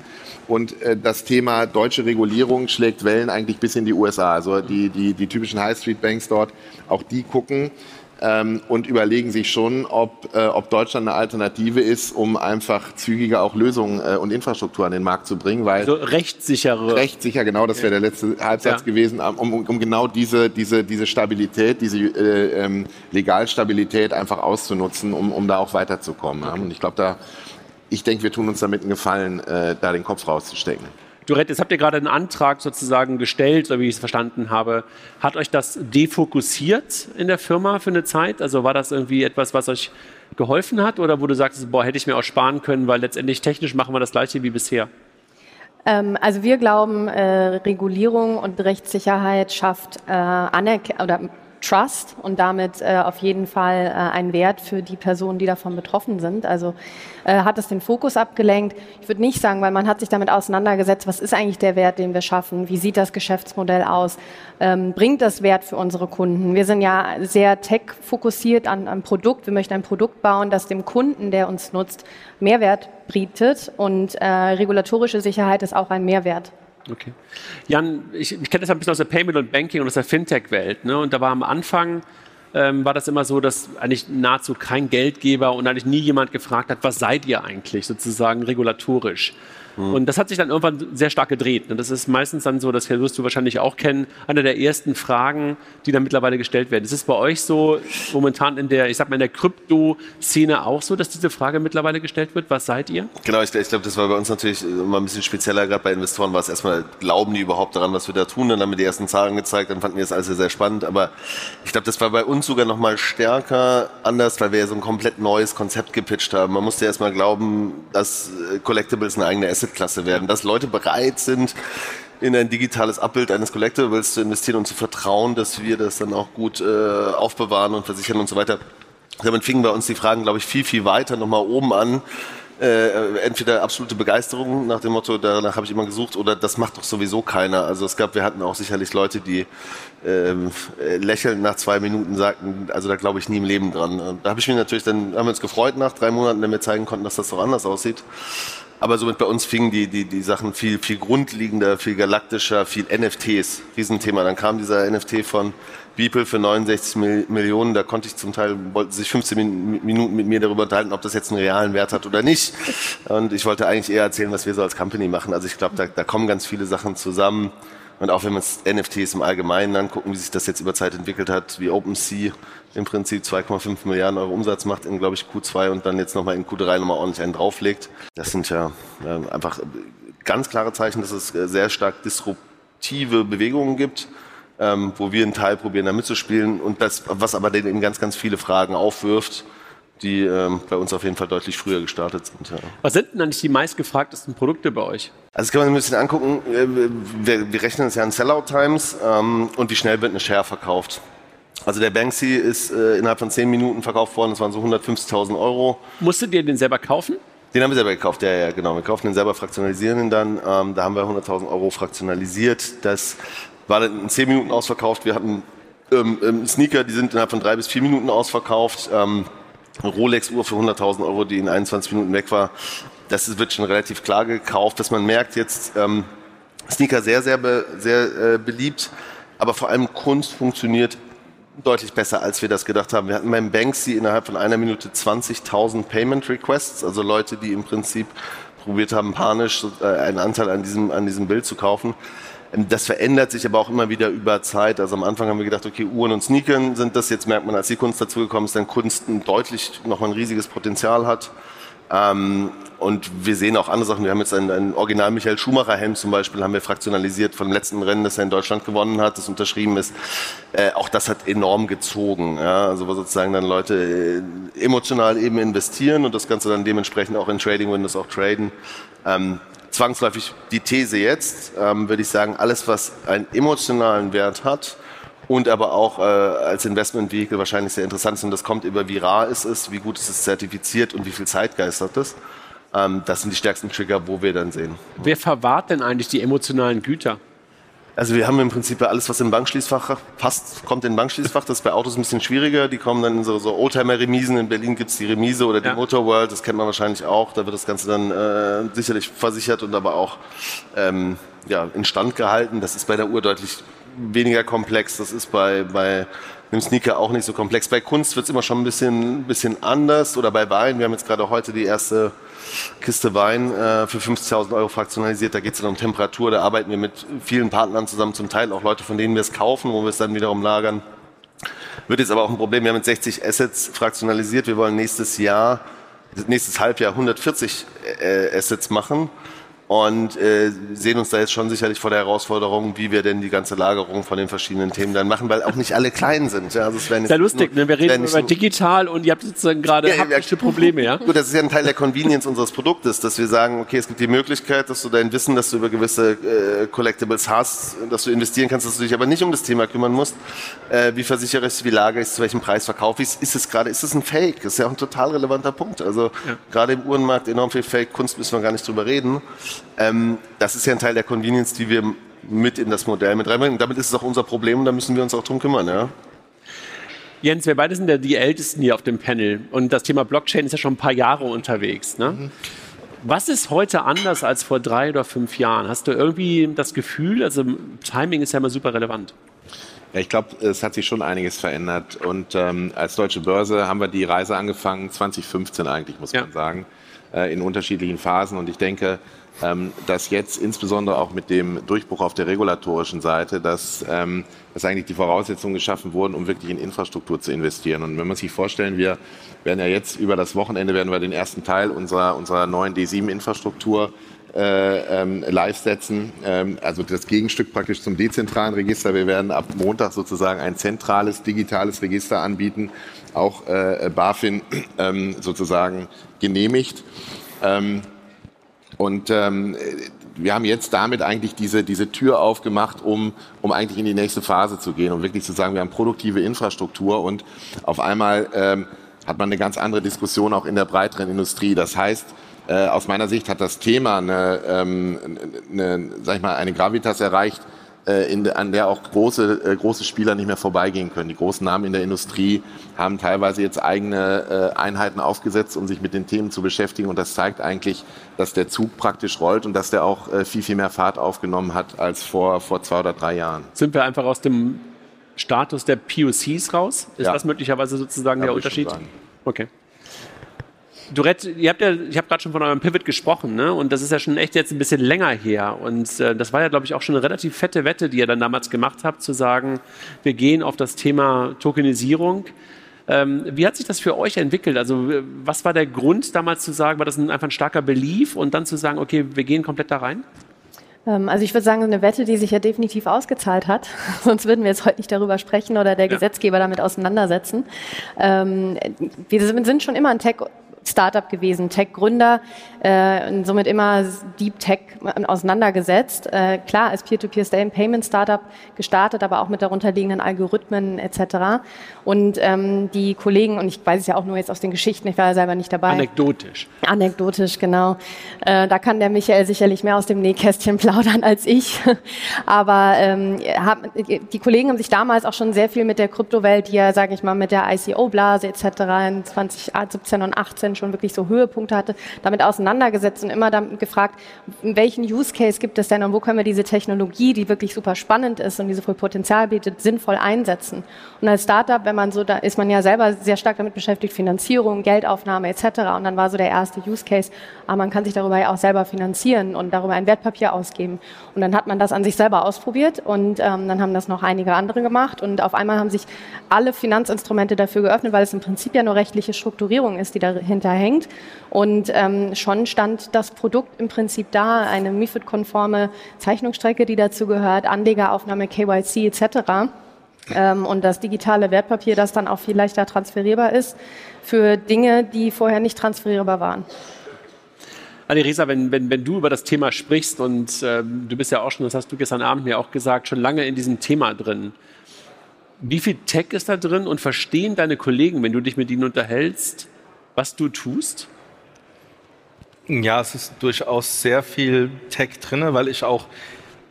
Und äh, das Thema deutsche Regulierung schlägt Wellen eigentlich bis in die USA. Also die, die, die typischen High Street Banks dort, auch die gucken, ähm, und überlegen sich schon, ob, äh, ob Deutschland eine Alternative ist, um einfach zügiger auch Lösungen äh, und Infrastruktur an den Markt zu bringen. Weil also rechtssichere. Rechtssicher, genau, das wäre der letzte Halbsatz ja. gewesen, um, um, genau diese, diese, diese Stabilität, diese äh, ähm, Legalstabilität einfach auszunutzen, um, um da auch weiterzukommen. Okay. Und ich glaube, da, ich denke, wir tun uns damit einen Gefallen, äh, da den Kopf rauszustecken. Dorette, jetzt habt ihr gerade einen Antrag sozusagen gestellt, so wie ich es verstanden habe. Hat euch das defokussiert in der Firma für eine Zeit? Also war das irgendwie etwas, was euch geholfen hat oder wo du sagst, boah, hätte ich mir auch sparen können, weil letztendlich technisch machen wir das gleiche wie bisher? Ähm, also wir glauben, äh, Regulierung und Rechtssicherheit schafft äh, Anerkennung oder Trust und damit äh, auf jeden Fall äh, ein Wert für die Personen, die davon betroffen sind. Also äh, hat es den Fokus abgelenkt. Ich würde nicht sagen, weil man hat sich damit auseinandergesetzt, was ist eigentlich der Wert, den wir schaffen? Wie sieht das Geschäftsmodell aus? Ähm, bringt das Wert für unsere Kunden? Wir sind ja sehr tech-fokussiert an, an Produkt. Wir möchten ein Produkt bauen, das dem Kunden, der uns nutzt, Mehrwert bietet und äh, regulatorische Sicherheit ist auch ein Mehrwert. Okay. Jan, ich, ich kenne das ein bisschen aus der Payment und Banking und aus der Fintech-Welt. Ne? Und da war am Anfang, ähm, war das immer so, dass eigentlich nahezu kein Geldgeber und eigentlich nie jemand gefragt hat, was seid ihr eigentlich sozusagen regulatorisch? Mhm. Und das hat sich dann irgendwann sehr stark gedreht. Und das ist meistens dann so, das wirst du wahrscheinlich auch kennen, eine der ersten Fragen, die dann mittlerweile gestellt werden. Ist es bei euch so momentan in der, ich sag mal, in der Krypto-Szene auch so, dass diese Frage mittlerweile gestellt wird? Was seid ihr? Genau, ich, ich glaube, das war bei uns natürlich immer ein bisschen spezieller. Gerade bei Investoren war es erstmal, glauben die überhaupt daran, was wir da tun? Dann haben wir die ersten Zahlen gezeigt, dann fanden wir das alles sehr, sehr spannend. Aber ich glaube, das war bei uns sogar noch mal stärker anders, weil wir ja so ein komplett neues Konzept gepitcht haben. Man musste erstmal glauben, dass Collectibles eine eigene Asset Assetklasse werden, dass Leute bereit sind, in ein digitales Abbild eines Collectibles zu investieren und zu vertrauen, dass wir das dann auch gut äh, aufbewahren und versichern und so weiter. Damit fingen bei uns die Fragen, glaube ich, viel, viel weiter nochmal oben an. Äh, entweder absolute Begeisterung nach dem Motto, danach habe ich immer gesucht, oder das macht doch sowieso keiner. Also es gab, wir hatten auch sicherlich Leute, die äh, lächelnd nach zwei Minuten sagten, also da glaube ich nie im Leben dran. Da habe ich mich natürlich, dann haben wir uns gefreut nach drei Monaten, wenn wir zeigen konnten, dass das doch anders aussieht. Aber somit bei uns fingen die, die, die Sachen viel, viel grundlegender, viel galaktischer, viel NFTs, Riesenthema. Dann kam dieser NFT von Beeple für 69 Millionen. Da konnte ich zum Teil, wollten sich 15 Minuten mit mir darüber unterhalten, ob das jetzt einen realen Wert hat oder nicht. Und ich wollte eigentlich eher erzählen, was wir so als Company machen. Also ich glaube, da, da kommen ganz viele Sachen zusammen. Und auch wenn wir uns NFTs im Allgemeinen angucken, wie sich das jetzt über Zeit entwickelt hat, wie OpenSea im Prinzip 2,5 Milliarden Euro Umsatz macht in, glaube ich, Q2 und dann jetzt nochmal in Q3 nochmal ordentlich einen drauflegt. Das sind ja äh, einfach ganz klare Zeichen, dass es äh, sehr stark disruptive Bewegungen gibt, ähm, wo wir einen Teil probieren, da mitzuspielen und das, was aber dann eben ganz, ganz viele Fragen aufwirft, die ähm, bei uns auf jeden Fall deutlich früher gestartet sind. Ja. Was sind denn eigentlich die meistgefragtesten Produkte bei euch? Also das kann man ein bisschen angucken. Äh, wir, wir rechnen es ja an Sellout-Times ähm, und wie schnell wird eine Share verkauft. Also der Banksy ist äh, innerhalb von zehn Minuten verkauft worden, das waren so 150.000 Euro. Musstet ihr den selber kaufen? Den haben wir selber gekauft, ja, ja, genau. Wir kaufen den selber, fraktionalisieren ihn dann. Ähm, da haben wir 100.000 Euro fraktionalisiert. Das war dann in zehn Minuten ausverkauft. Wir hatten ähm, ähm, Sneaker, die sind innerhalb von drei bis vier Minuten ausverkauft. Ähm, Rolex-Uhr für 100.000 Euro, die in 21 Minuten weg war. Das wird schon relativ klar gekauft, dass man merkt jetzt, ähm, Sneaker sehr, sehr, sehr äh, beliebt, aber vor allem Kunst funktioniert deutlich besser, als wir das gedacht haben. Wir hatten beim Banksy innerhalb von einer Minute 20.000 Payment Requests, also Leute, die im Prinzip probiert haben, panisch äh, einen Anteil an diesem, an diesem Bild zu kaufen. Ähm, das verändert sich aber auch immer wieder über Zeit. Also am Anfang haben wir gedacht, okay, Uhren und Sneakern sind das. Jetzt merkt man, als die Kunst dazugekommen ist, dann Kunst ein deutlich noch ein riesiges Potenzial hat. Ähm, und wir sehen auch andere Sachen. Wir haben jetzt ein, ein Original Michael Schumacher Helm zum Beispiel, haben wir fraktionalisiert von dem letzten Rennen, das er in Deutschland gewonnen hat, das unterschrieben ist. Äh, auch das hat enorm gezogen. Ja? Also wo sozusagen dann Leute äh, emotional eben investieren und das Ganze dann dementsprechend auch in Trading Windows auch traden. Ähm, zwangsläufig die These jetzt, ähm, würde ich sagen, alles, was einen emotionalen Wert hat, und aber auch äh, als Investmentvehikel wahrscheinlich sehr interessant ist. Und das kommt über, wie rar es ist, wie gut ist es zertifiziert und wie viel Zeitgeist hat es. Ähm, das sind die stärksten Trigger, wo wir dann sehen. Wer verwahrt denn eigentlich die emotionalen Güter? Also wir haben im Prinzip alles, was im Bankschließfach passt, kommt in ein Bankschließfach. Das ist bei Autos ein bisschen schwieriger. Die kommen dann in so, so Oldtimer-Remisen. In Berlin gibt es die Remise oder die ja. Motor World. Das kennt man wahrscheinlich auch. Da wird das Ganze dann äh, sicherlich versichert und aber auch ähm, ja, instand gehalten. Das ist bei der Uhr deutlich weniger komplex. Das ist bei, bei einem Sneaker auch nicht so komplex. Bei Kunst wird es immer schon ein bisschen, bisschen anders. Oder bei Wein. Wir haben jetzt gerade heute die erste Kiste Wein äh, für 50.000 Euro fraktionalisiert. Da geht es dann um Temperatur. Da arbeiten wir mit vielen Partnern zusammen, zum Teil auch Leute, von denen wir es kaufen, wo wir es dann wiederum lagern. Wird jetzt aber auch ein Problem. Wir haben mit 60 Assets fraktionalisiert. Wir wollen nächstes Jahr, nächstes Halbjahr 140 äh, Assets machen und äh, sehen uns da jetzt schon sicherlich vor der Herausforderung, wie wir denn die ganze Lagerung von den verschiedenen Themen dann machen, weil auch nicht alle klein sind. Ja, also es ist ja lustig, ne? wir reden über digital und ihr habt sozusagen gerade ja, haptische Probleme, ja? Gut, das ist ja ein Teil der Convenience unseres Produktes, dass wir sagen, okay, es gibt die Möglichkeit, dass du dein Wissen, dass du über gewisse äh, Collectibles hast, dass du investieren kannst, dass du dich aber nicht um das Thema kümmern musst. Äh, wie versichere ich es, wie lagere ich es, zu welchem Preis verkaufe ich es? Ist es gerade, ist es ein Fake? Das ist ja auch ein total relevanter Punkt. Also ja. gerade im Uhrenmarkt enorm viel Fake, Kunst müssen wir gar nicht drüber reden. Ähm, das ist ja ein Teil der Convenience, die wir mit in das Modell mit reinbringen. Damit ist es auch unser Problem und da müssen wir uns auch drum kümmern. Ja? Jens, wir beide sind ja die Ältesten hier auf dem Panel und das Thema Blockchain ist ja schon ein paar Jahre unterwegs. Ne? Mhm. Was ist heute anders als vor drei oder fünf Jahren? Hast du irgendwie das Gefühl, also Timing ist ja immer super relevant. Ja, ich glaube, es hat sich schon einiges verändert. Und ähm, als Deutsche Börse haben wir die Reise angefangen, 2015 eigentlich, muss ja. man sagen, äh, in unterschiedlichen Phasen. Und ich denke, ähm, dass jetzt insbesondere auch mit dem Durchbruch auf der regulatorischen Seite, dass, ähm, dass eigentlich die Voraussetzungen geschaffen wurden, um wirklich in Infrastruktur zu investieren. Und wenn man sich vorstellen, wir werden ja jetzt über das Wochenende werden wir den ersten Teil unserer, unserer neuen D7-Infrastruktur äh, ähm, live setzen. Ähm, also das Gegenstück praktisch zum dezentralen Register. Wir werden ab Montag sozusagen ein zentrales digitales Register anbieten, auch äh, BaFin ähm, sozusagen genehmigt. Ähm, und ähm, wir haben jetzt damit eigentlich diese, diese Tür aufgemacht, um, um eigentlich in die nächste Phase zu gehen und um wirklich zu sagen, wir haben produktive Infrastruktur und auf einmal ähm, hat man eine ganz andere Diskussion auch in der breiteren Industrie. Das heißt, äh, aus meiner Sicht hat das Thema eine, ähm, eine, sag ich mal, eine Gravitas erreicht, in, an der auch große, äh, große Spieler nicht mehr vorbeigehen können. Die großen Namen in der Industrie haben teilweise jetzt eigene äh, Einheiten aufgesetzt, um sich mit den Themen zu beschäftigen. Und das zeigt eigentlich, dass der Zug praktisch rollt und dass der auch äh, viel, viel mehr Fahrt aufgenommen hat als vor, vor zwei oder drei Jahren. Sind wir einfach aus dem Status der POCs raus? Ist ja. das möglicherweise sozusagen ja, der Unterschied? Okay. Dorette, ihr habt ja, ich habe gerade schon von eurem Pivot gesprochen, ne? Und das ist ja schon echt jetzt ein bisschen länger her. Und äh, das war ja, glaube ich, auch schon eine relativ fette Wette, die ihr dann damals gemacht habt, zu sagen, wir gehen auf das Thema Tokenisierung. Ähm, wie hat sich das für euch entwickelt? Also was war der Grund damals zu sagen, war das ein, einfach ein starker Belief und dann zu sagen, okay, wir gehen komplett da rein? Ähm, also ich würde sagen, eine Wette, die sich ja definitiv ausgezahlt hat. Sonst würden wir jetzt heute nicht darüber sprechen oder der ja. Gesetzgeber damit auseinandersetzen. Ähm, wir sind schon immer ein Tech Startup gewesen, Tech-Gründer äh, und somit immer Deep Tech auseinandergesetzt. Äh, klar, als Peer-to-Peer-Payment-Startup gestartet, aber auch mit darunterliegenden Algorithmen etc. Und ähm, die Kollegen, und ich weiß es ja auch nur jetzt aus den Geschichten, ich war ja selber nicht dabei. Anekdotisch. Anekdotisch, genau. Äh, da kann der Michael sicherlich mehr aus dem Nähkästchen plaudern als ich. aber ähm, hab, die Kollegen haben sich damals auch schon sehr viel mit der Kryptowelt, die ja, sage ich mal, mit der ICO-Blase etc. in 2017 und 18 2018 schon wirklich so Höhepunkte hatte, damit auseinandergesetzt und immer damit gefragt, welchen Use Case gibt es denn und wo können wir diese Technologie, die wirklich super spannend ist und die so viel Potenzial bietet, sinnvoll einsetzen. Und als Startup, wenn man so, da ist man ja selber sehr stark damit beschäftigt, Finanzierung, Geldaufnahme etc. Und dann war so der erste Use Case, aber ah, man kann sich darüber ja auch selber finanzieren und darüber ein Wertpapier ausgeben. Und dann hat man das an sich selber ausprobiert und ähm, dann haben das noch einige andere gemacht und auf einmal haben sich alle Finanzinstrumente dafür geöffnet, weil es im Prinzip ja nur rechtliche Strukturierung ist, die dahinter hängt. Und ähm, schon stand das Produkt im Prinzip da, eine MIFID-konforme Zeichnungsstrecke, die dazu gehört, Anlegeraufnahme, KYC etc. Ähm, und das digitale Wertpapier, das dann auch viel leichter transferierbar ist für Dinge, die vorher nicht transferierbar waren. Risa, wenn, wenn, wenn du über das Thema sprichst und äh, du bist ja auch schon, das hast du gestern Abend mir auch gesagt, schon lange in diesem Thema drin. Wie viel Tech ist da drin und verstehen deine Kollegen, wenn du dich mit ihnen unterhältst, was du tust? Ja, es ist durchaus sehr viel Tech drin, weil ich auch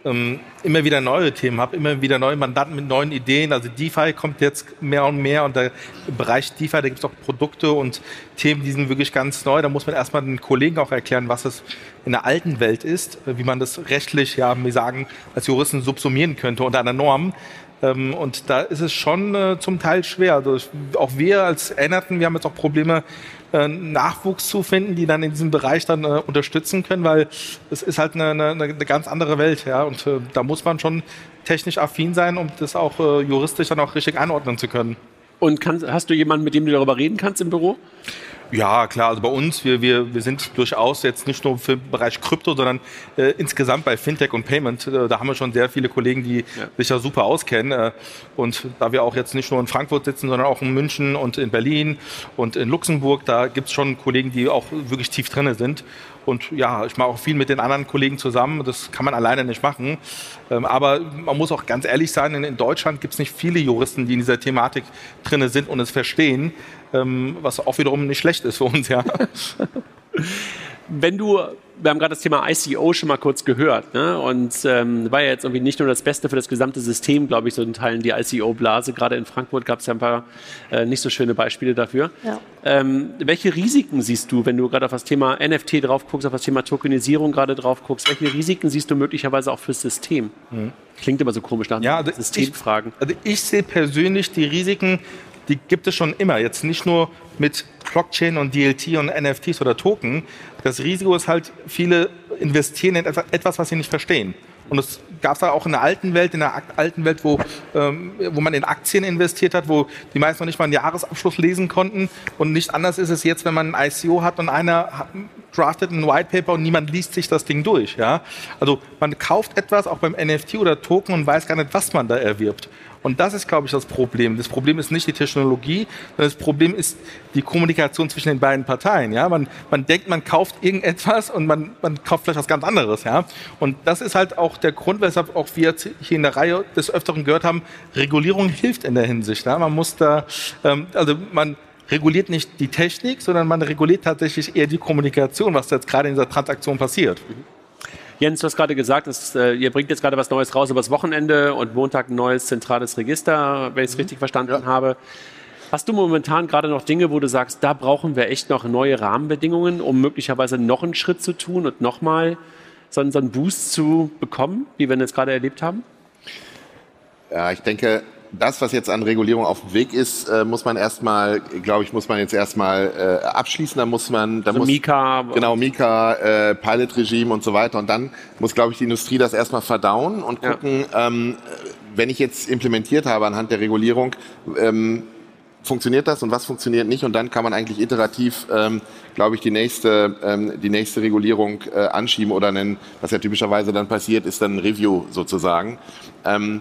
ähm, immer wieder neue Themen habe, immer wieder neue Mandanten mit neuen Ideen. Also DeFi kommt jetzt mehr und mehr und der Bereich DeFi, da gibt es auch Produkte und Themen, die sind wirklich ganz neu. Da muss man erstmal den Kollegen auch erklären, was es in der alten Welt ist, wie man das rechtlich, ja, wir sagen, als Juristen subsumieren könnte unter einer Norm. Ähm, und da ist es schon äh, zum Teil schwer. Also auch wir als Änderten, wir haben jetzt auch Probleme, äh, Nachwuchs zu finden, die dann in diesem Bereich dann äh, unterstützen können, weil es ist halt eine, eine, eine ganz andere Welt, ja. Und äh, da muss man schon technisch affin sein, um das auch äh, juristisch dann auch richtig einordnen zu können. Und kann, hast du jemanden, mit dem du darüber reden kannst im Büro? Ja, klar. Also bei uns, wir, wir, wir sind durchaus jetzt nicht nur für den Bereich Krypto, sondern äh, insgesamt bei Fintech und Payment. Äh, da haben wir schon sehr viele Kollegen, die ja. sich ja super auskennen. Äh, und da wir auch jetzt nicht nur in Frankfurt sitzen, sondern auch in München und in Berlin und in Luxemburg, da gibt es schon Kollegen, die auch wirklich tief drin sind. Und ja, ich mache auch viel mit den anderen Kollegen zusammen. Das kann man alleine nicht machen. Ähm, aber man muss auch ganz ehrlich sein, in Deutschland gibt es nicht viele Juristen, die in dieser Thematik drin sind und es verstehen was auch wiederum nicht schlecht ist für uns, ja. Wenn du, wir haben gerade das Thema ICO schon mal kurz gehört, ne? und ähm, war ja jetzt irgendwie nicht nur das Beste für das gesamte System, glaube ich, so in Teilen die ICO-Blase. Gerade in Frankfurt gab es ja ein paar äh, nicht so schöne Beispiele dafür. Ja. Ähm, welche Risiken siehst du, wenn du gerade auf das Thema NFT drauf guckst, auf das Thema Tokenisierung gerade drauf guckst? Welche Risiken siehst du möglicherweise auch fürs System? Mhm. Klingt immer so komisch nach ja, also Systemfragen. Ich, also ich sehe persönlich die Risiken die gibt es schon immer. Jetzt nicht nur mit Blockchain und DLT und NFTs oder Token. Das Risiko ist halt, viele investieren in etwas, was sie nicht verstehen. Und das gab es auch in der alten Welt, in der alten Welt, wo, ähm, wo man in Aktien investiert hat, wo die meisten noch nicht mal einen Jahresabschluss lesen konnten. Und nicht anders ist es jetzt, wenn man ein ICO hat und einer draftet ein White Paper und niemand liest sich das Ding durch. Ja? Also man kauft etwas, auch beim NFT oder Token, und weiß gar nicht, was man da erwirbt. Und das ist, glaube ich, das Problem. Das Problem ist nicht die Technologie, sondern das Problem ist die Kommunikation zwischen den beiden Parteien. Ja? Man, man denkt, man kauft irgendetwas und man, man kauft vielleicht was ganz anderes. Ja? Und das ist halt auch der Grund, weshalb auch wir hier in der Reihe des Öfteren gehört haben, Regulierung hilft in der Hinsicht. Ja? Man muss da, ähm, also man reguliert nicht die Technik, sondern man reguliert tatsächlich eher die Kommunikation, was jetzt gerade in dieser Transaktion passiert. Mhm. Jens, du hast gerade gesagt, dass, äh, ihr bringt jetzt gerade was Neues raus übers Wochenende und Montag ein neues zentrales Register, wenn ich es mhm. richtig verstanden ja. habe. Hast du momentan gerade noch Dinge, wo du sagst, da brauchen wir echt noch neue Rahmenbedingungen, um möglicherweise noch einen Schritt zu tun und nochmal so, so einen Boost zu bekommen, wie wir jetzt gerade erlebt haben? Ja, ich denke, das, was jetzt an Regulierung auf dem Weg ist, äh, muss man erstmal, glaube ich, muss man jetzt erstmal äh, abschließen. Da muss man, da also muss Mika, genau Mika, äh, Pilot-Regime und so weiter. Und dann muss, glaube ich, die Industrie das erstmal verdauen und gucken, ja. ähm, wenn ich jetzt implementiert habe anhand der Regulierung, ähm, funktioniert das und was funktioniert nicht und dann kann man eigentlich iterativ, ähm, glaube ich, die nächste, ähm, die nächste Regulierung äh, anschieben oder nennen, was ja typischerweise dann passiert, ist dann ein Review sozusagen. Ähm,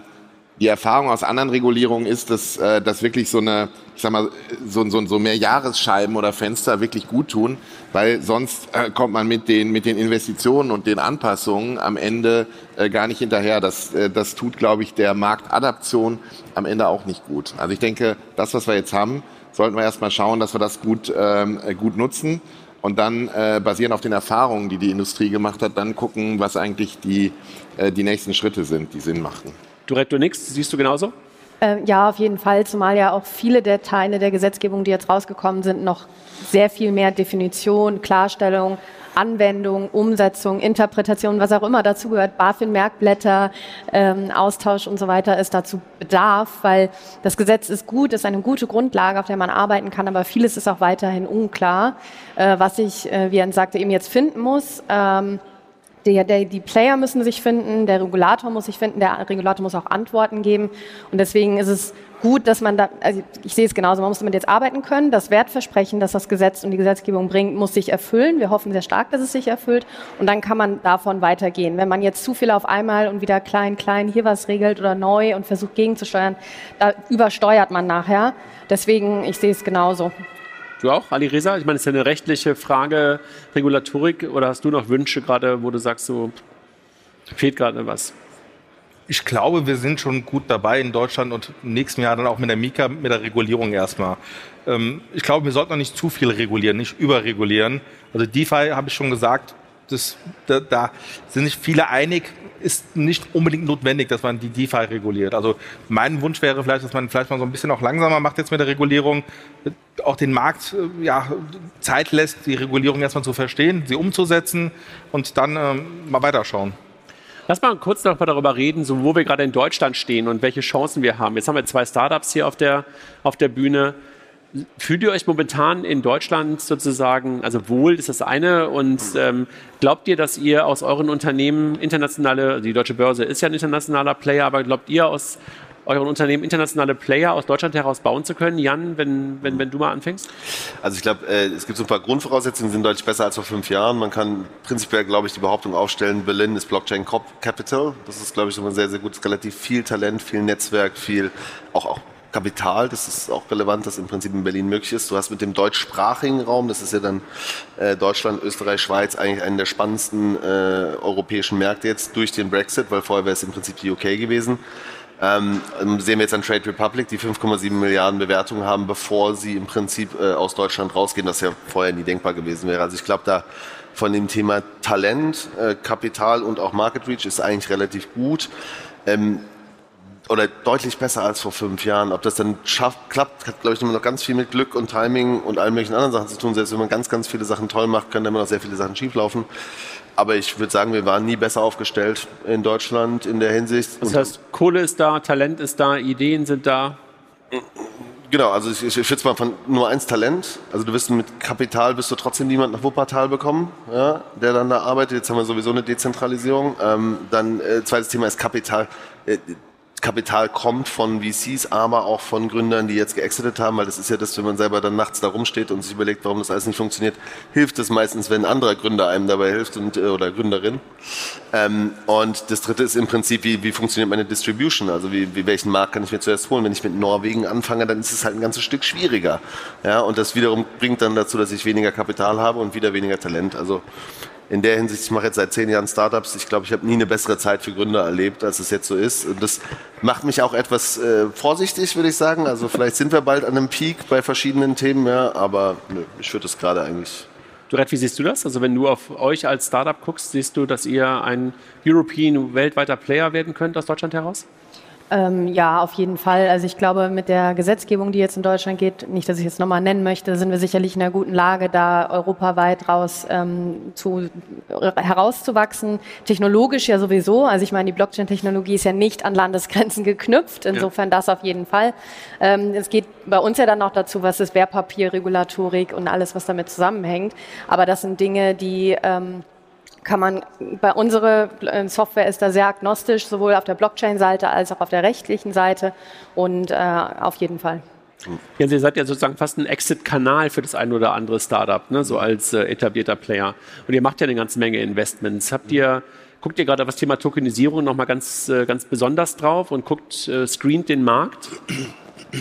die Erfahrung aus anderen Regulierungen ist, dass, äh, dass wirklich so eine, ich sag mal, so, so, so mehr Jahresscheiben oder Fenster wirklich gut tun, weil sonst äh, kommt man mit den, mit den Investitionen und den Anpassungen am Ende äh, gar nicht hinterher. Das, das tut, glaube ich, der Marktadaption am Ende auch nicht gut. Also ich denke, das, was wir jetzt haben, sollten wir erstmal schauen, dass wir das gut, ähm, äh, gut nutzen und dann äh, basierend auf den Erfahrungen, die die Industrie gemacht hat, dann gucken, was eigentlich die, äh, die nächsten Schritte sind, die Sinn machen. Duretto nix, siehst du genauso? Äh, ja, auf jeden Fall, zumal ja auch viele der Teile der Gesetzgebung, die jetzt rausgekommen sind, noch sehr viel mehr Definition, Klarstellung, Anwendung, Umsetzung, Interpretation, was auch immer dazu gehört, BaFin-Merkblätter, ähm, Austausch und so weiter, ist dazu Bedarf, weil das Gesetz ist gut, ist eine gute Grundlage, auf der man arbeiten kann, aber vieles ist auch weiterhin unklar, äh, was ich, äh, wie er sagte, eben jetzt finden muss. Ähm, der, der, die Player müssen sich finden, der Regulator muss sich finden, der Regulator muss auch Antworten geben. Und deswegen ist es gut, dass man da, also ich sehe es genauso, man muss damit jetzt arbeiten können. Das Wertversprechen, das das Gesetz und die Gesetzgebung bringt, muss sich erfüllen. Wir hoffen sehr stark, dass es sich erfüllt. Und dann kann man davon weitergehen. Wenn man jetzt zu viel auf einmal und wieder klein, klein hier was regelt oder neu und versucht gegenzusteuern, da übersteuert man nachher. Deswegen, ich sehe es genauso. Du auch, Ali Reza? Ich meine, ist ja eine rechtliche Frage, Regulatorik, oder hast du noch Wünsche gerade, wo du sagst, so fehlt gerade was? Ich glaube, wir sind schon gut dabei in Deutschland und im nächsten Jahr dann auch mit der Mika, mit der Regulierung erstmal. Ähm, ich glaube, wir sollten noch nicht zu viel regulieren, nicht überregulieren. Also DeFi habe ich schon gesagt, das, da, da, sind sich viele einig, ist nicht unbedingt notwendig, dass man die DeFi reguliert. Also mein Wunsch wäre vielleicht, dass man vielleicht mal so ein bisschen auch langsamer macht jetzt mit der Regulierung, auch den Markt äh, ja, Zeit lässt, die Regulierung erstmal zu verstehen, sie umzusetzen und dann ähm, mal weiterschauen. Lass mal kurz noch mal darüber reden, so wo wir gerade in Deutschland stehen und welche Chancen wir haben. Jetzt haben wir zwei Startups hier auf der, auf der Bühne. Fühlt ihr euch momentan in Deutschland sozusagen, also wohl ist das eine, und ähm, glaubt ihr, dass ihr aus euren Unternehmen internationale, also die Deutsche Börse ist ja ein internationaler Player, aber glaubt ihr aus euren Unternehmen internationale Player aus Deutschland heraus bauen zu können? Jan, wenn, wenn, wenn du mal anfängst? Also ich glaube, äh, es gibt so ein paar Grundvoraussetzungen, die sind deutlich besser als vor fünf Jahren. Man kann prinzipiell, glaube ich, die Behauptung aufstellen, Berlin ist Blockchain Capital. Das ist, glaube ich, so ein sehr, sehr gutes, relativ viel Talent, viel Netzwerk, viel auch, auch Kapital, das ist auch relevant, dass im Prinzip in Berlin möglich ist. Du hast mit dem deutschsprachigen Raum, das ist ja dann äh, Deutschland, Österreich, Schweiz, eigentlich einen der spannendsten äh, europäischen Märkte jetzt durch den Brexit, weil vorher wäre es im Prinzip die UK gewesen. Ähm, sehen wir jetzt an Trade Republic, die 5,7 Milliarden Bewertungen haben, bevor sie im Prinzip äh, aus Deutschland rausgehen, das ja vorher nie denkbar gewesen wäre. Also ich glaube, da von dem Thema Talent, äh, Kapital und auch Market Reach ist eigentlich relativ gut. Ähm, oder deutlich besser als vor fünf Jahren. Ob das dann schafft, klappt, hat, glaube ich, immer noch ganz viel mit Glück und Timing und allen möglichen anderen Sachen zu tun. Selbst wenn man ganz, ganz viele Sachen toll macht, können immer noch sehr viele Sachen schieflaufen. Aber ich würde sagen, wir waren nie besser aufgestellt in Deutschland in der Hinsicht. Das heißt, Kohle ist da, Talent ist da, Ideen sind da. Genau, also ich, ich schätze mal von nur eins Talent. Also du wirst mit Kapital wirst du trotzdem niemand nach Wuppertal bekommen, ja, der dann da arbeitet. Jetzt haben wir sowieso eine Dezentralisierung. Ähm, dann äh, zweites Thema ist Kapital. Äh, Kapital kommt von VCs, aber auch von Gründern, die jetzt geexitet haben, weil das ist ja das, wenn man selber dann nachts da rumsteht und sich überlegt, warum das alles nicht funktioniert, hilft es meistens, wenn ein anderer Gründer einem dabei hilft und, äh, oder Gründerin. Ähm, und das dritte ist im Prinzip, wie, wie funktioniert meine Distribution? Also wie, wie, welchen Markt kann ich mir zuerst holen? Wenn ich mit Norwegen anfange, dann ist es halt ein ganzes Stück schwieriger. Ja, und das wiederum bringt dann dazu, dass ich weniger Kapital habe und wieder weniger Talent. Also in der Hinsicht, ich mache jetzt seit zehn Jahren Startups, ich glaube, ich habe nie eine bessere Zeit für Gründer erlebt, als es jetzt so ist. Und das macht mich auch etwas äh, vorsichtig, würde ich sagen. Also vielleicht sind wir bald an einem Peak bei verschiedenen Themen, ja, aber nö, ich würde es gerade eigentlich. Duret, wie siehst du das? Also wenn du auf euch als Startup guckst, siehst du, dass ihr ein European weltweiter Player werden könnt aus Deutschland heraus? Ähm, ja, auf jeden Fall. Also ich glaube, mit der Gesetzgebung, die jetzt in Deutschland geht, nicht, dass ich es nochmal nennen möchte, sind wir sicherlich in einer guten Lage, da europaweit raus ähm, zu, herauszuwachsen. Technologisch ja sowieso. Also ich meine, die Blockchain-Technologie ist ja nicht an Landesgrenzen geknüpft. Insofern ja. das auf jeden Fall. Ähm, es geht bei uns ja dann noch dazu, was ist Wertpapierregulatorik und alles, was damit zusammenhängt. Aber das sind Dinge, die ähm, kann man, bei unserer äh, Software ist da sehr agnostisch, sowohl auf der Blockchain-Seite als auch auf der rechtlichen Seite und äh, auf jeden Fall. Ja, ihr seid ja sozusagen fast ein Exit-Kanal für das ein oder andere Startup, ne, so als äh, etablierter Player. Und ihr macht ja eine ganze Menge Investments. Habt ihr, guckt ihr gerade auf das Thema Tokenisierung nochmal ganz, äh, ganz besonders drauf und guckt, äh, screent den Markt?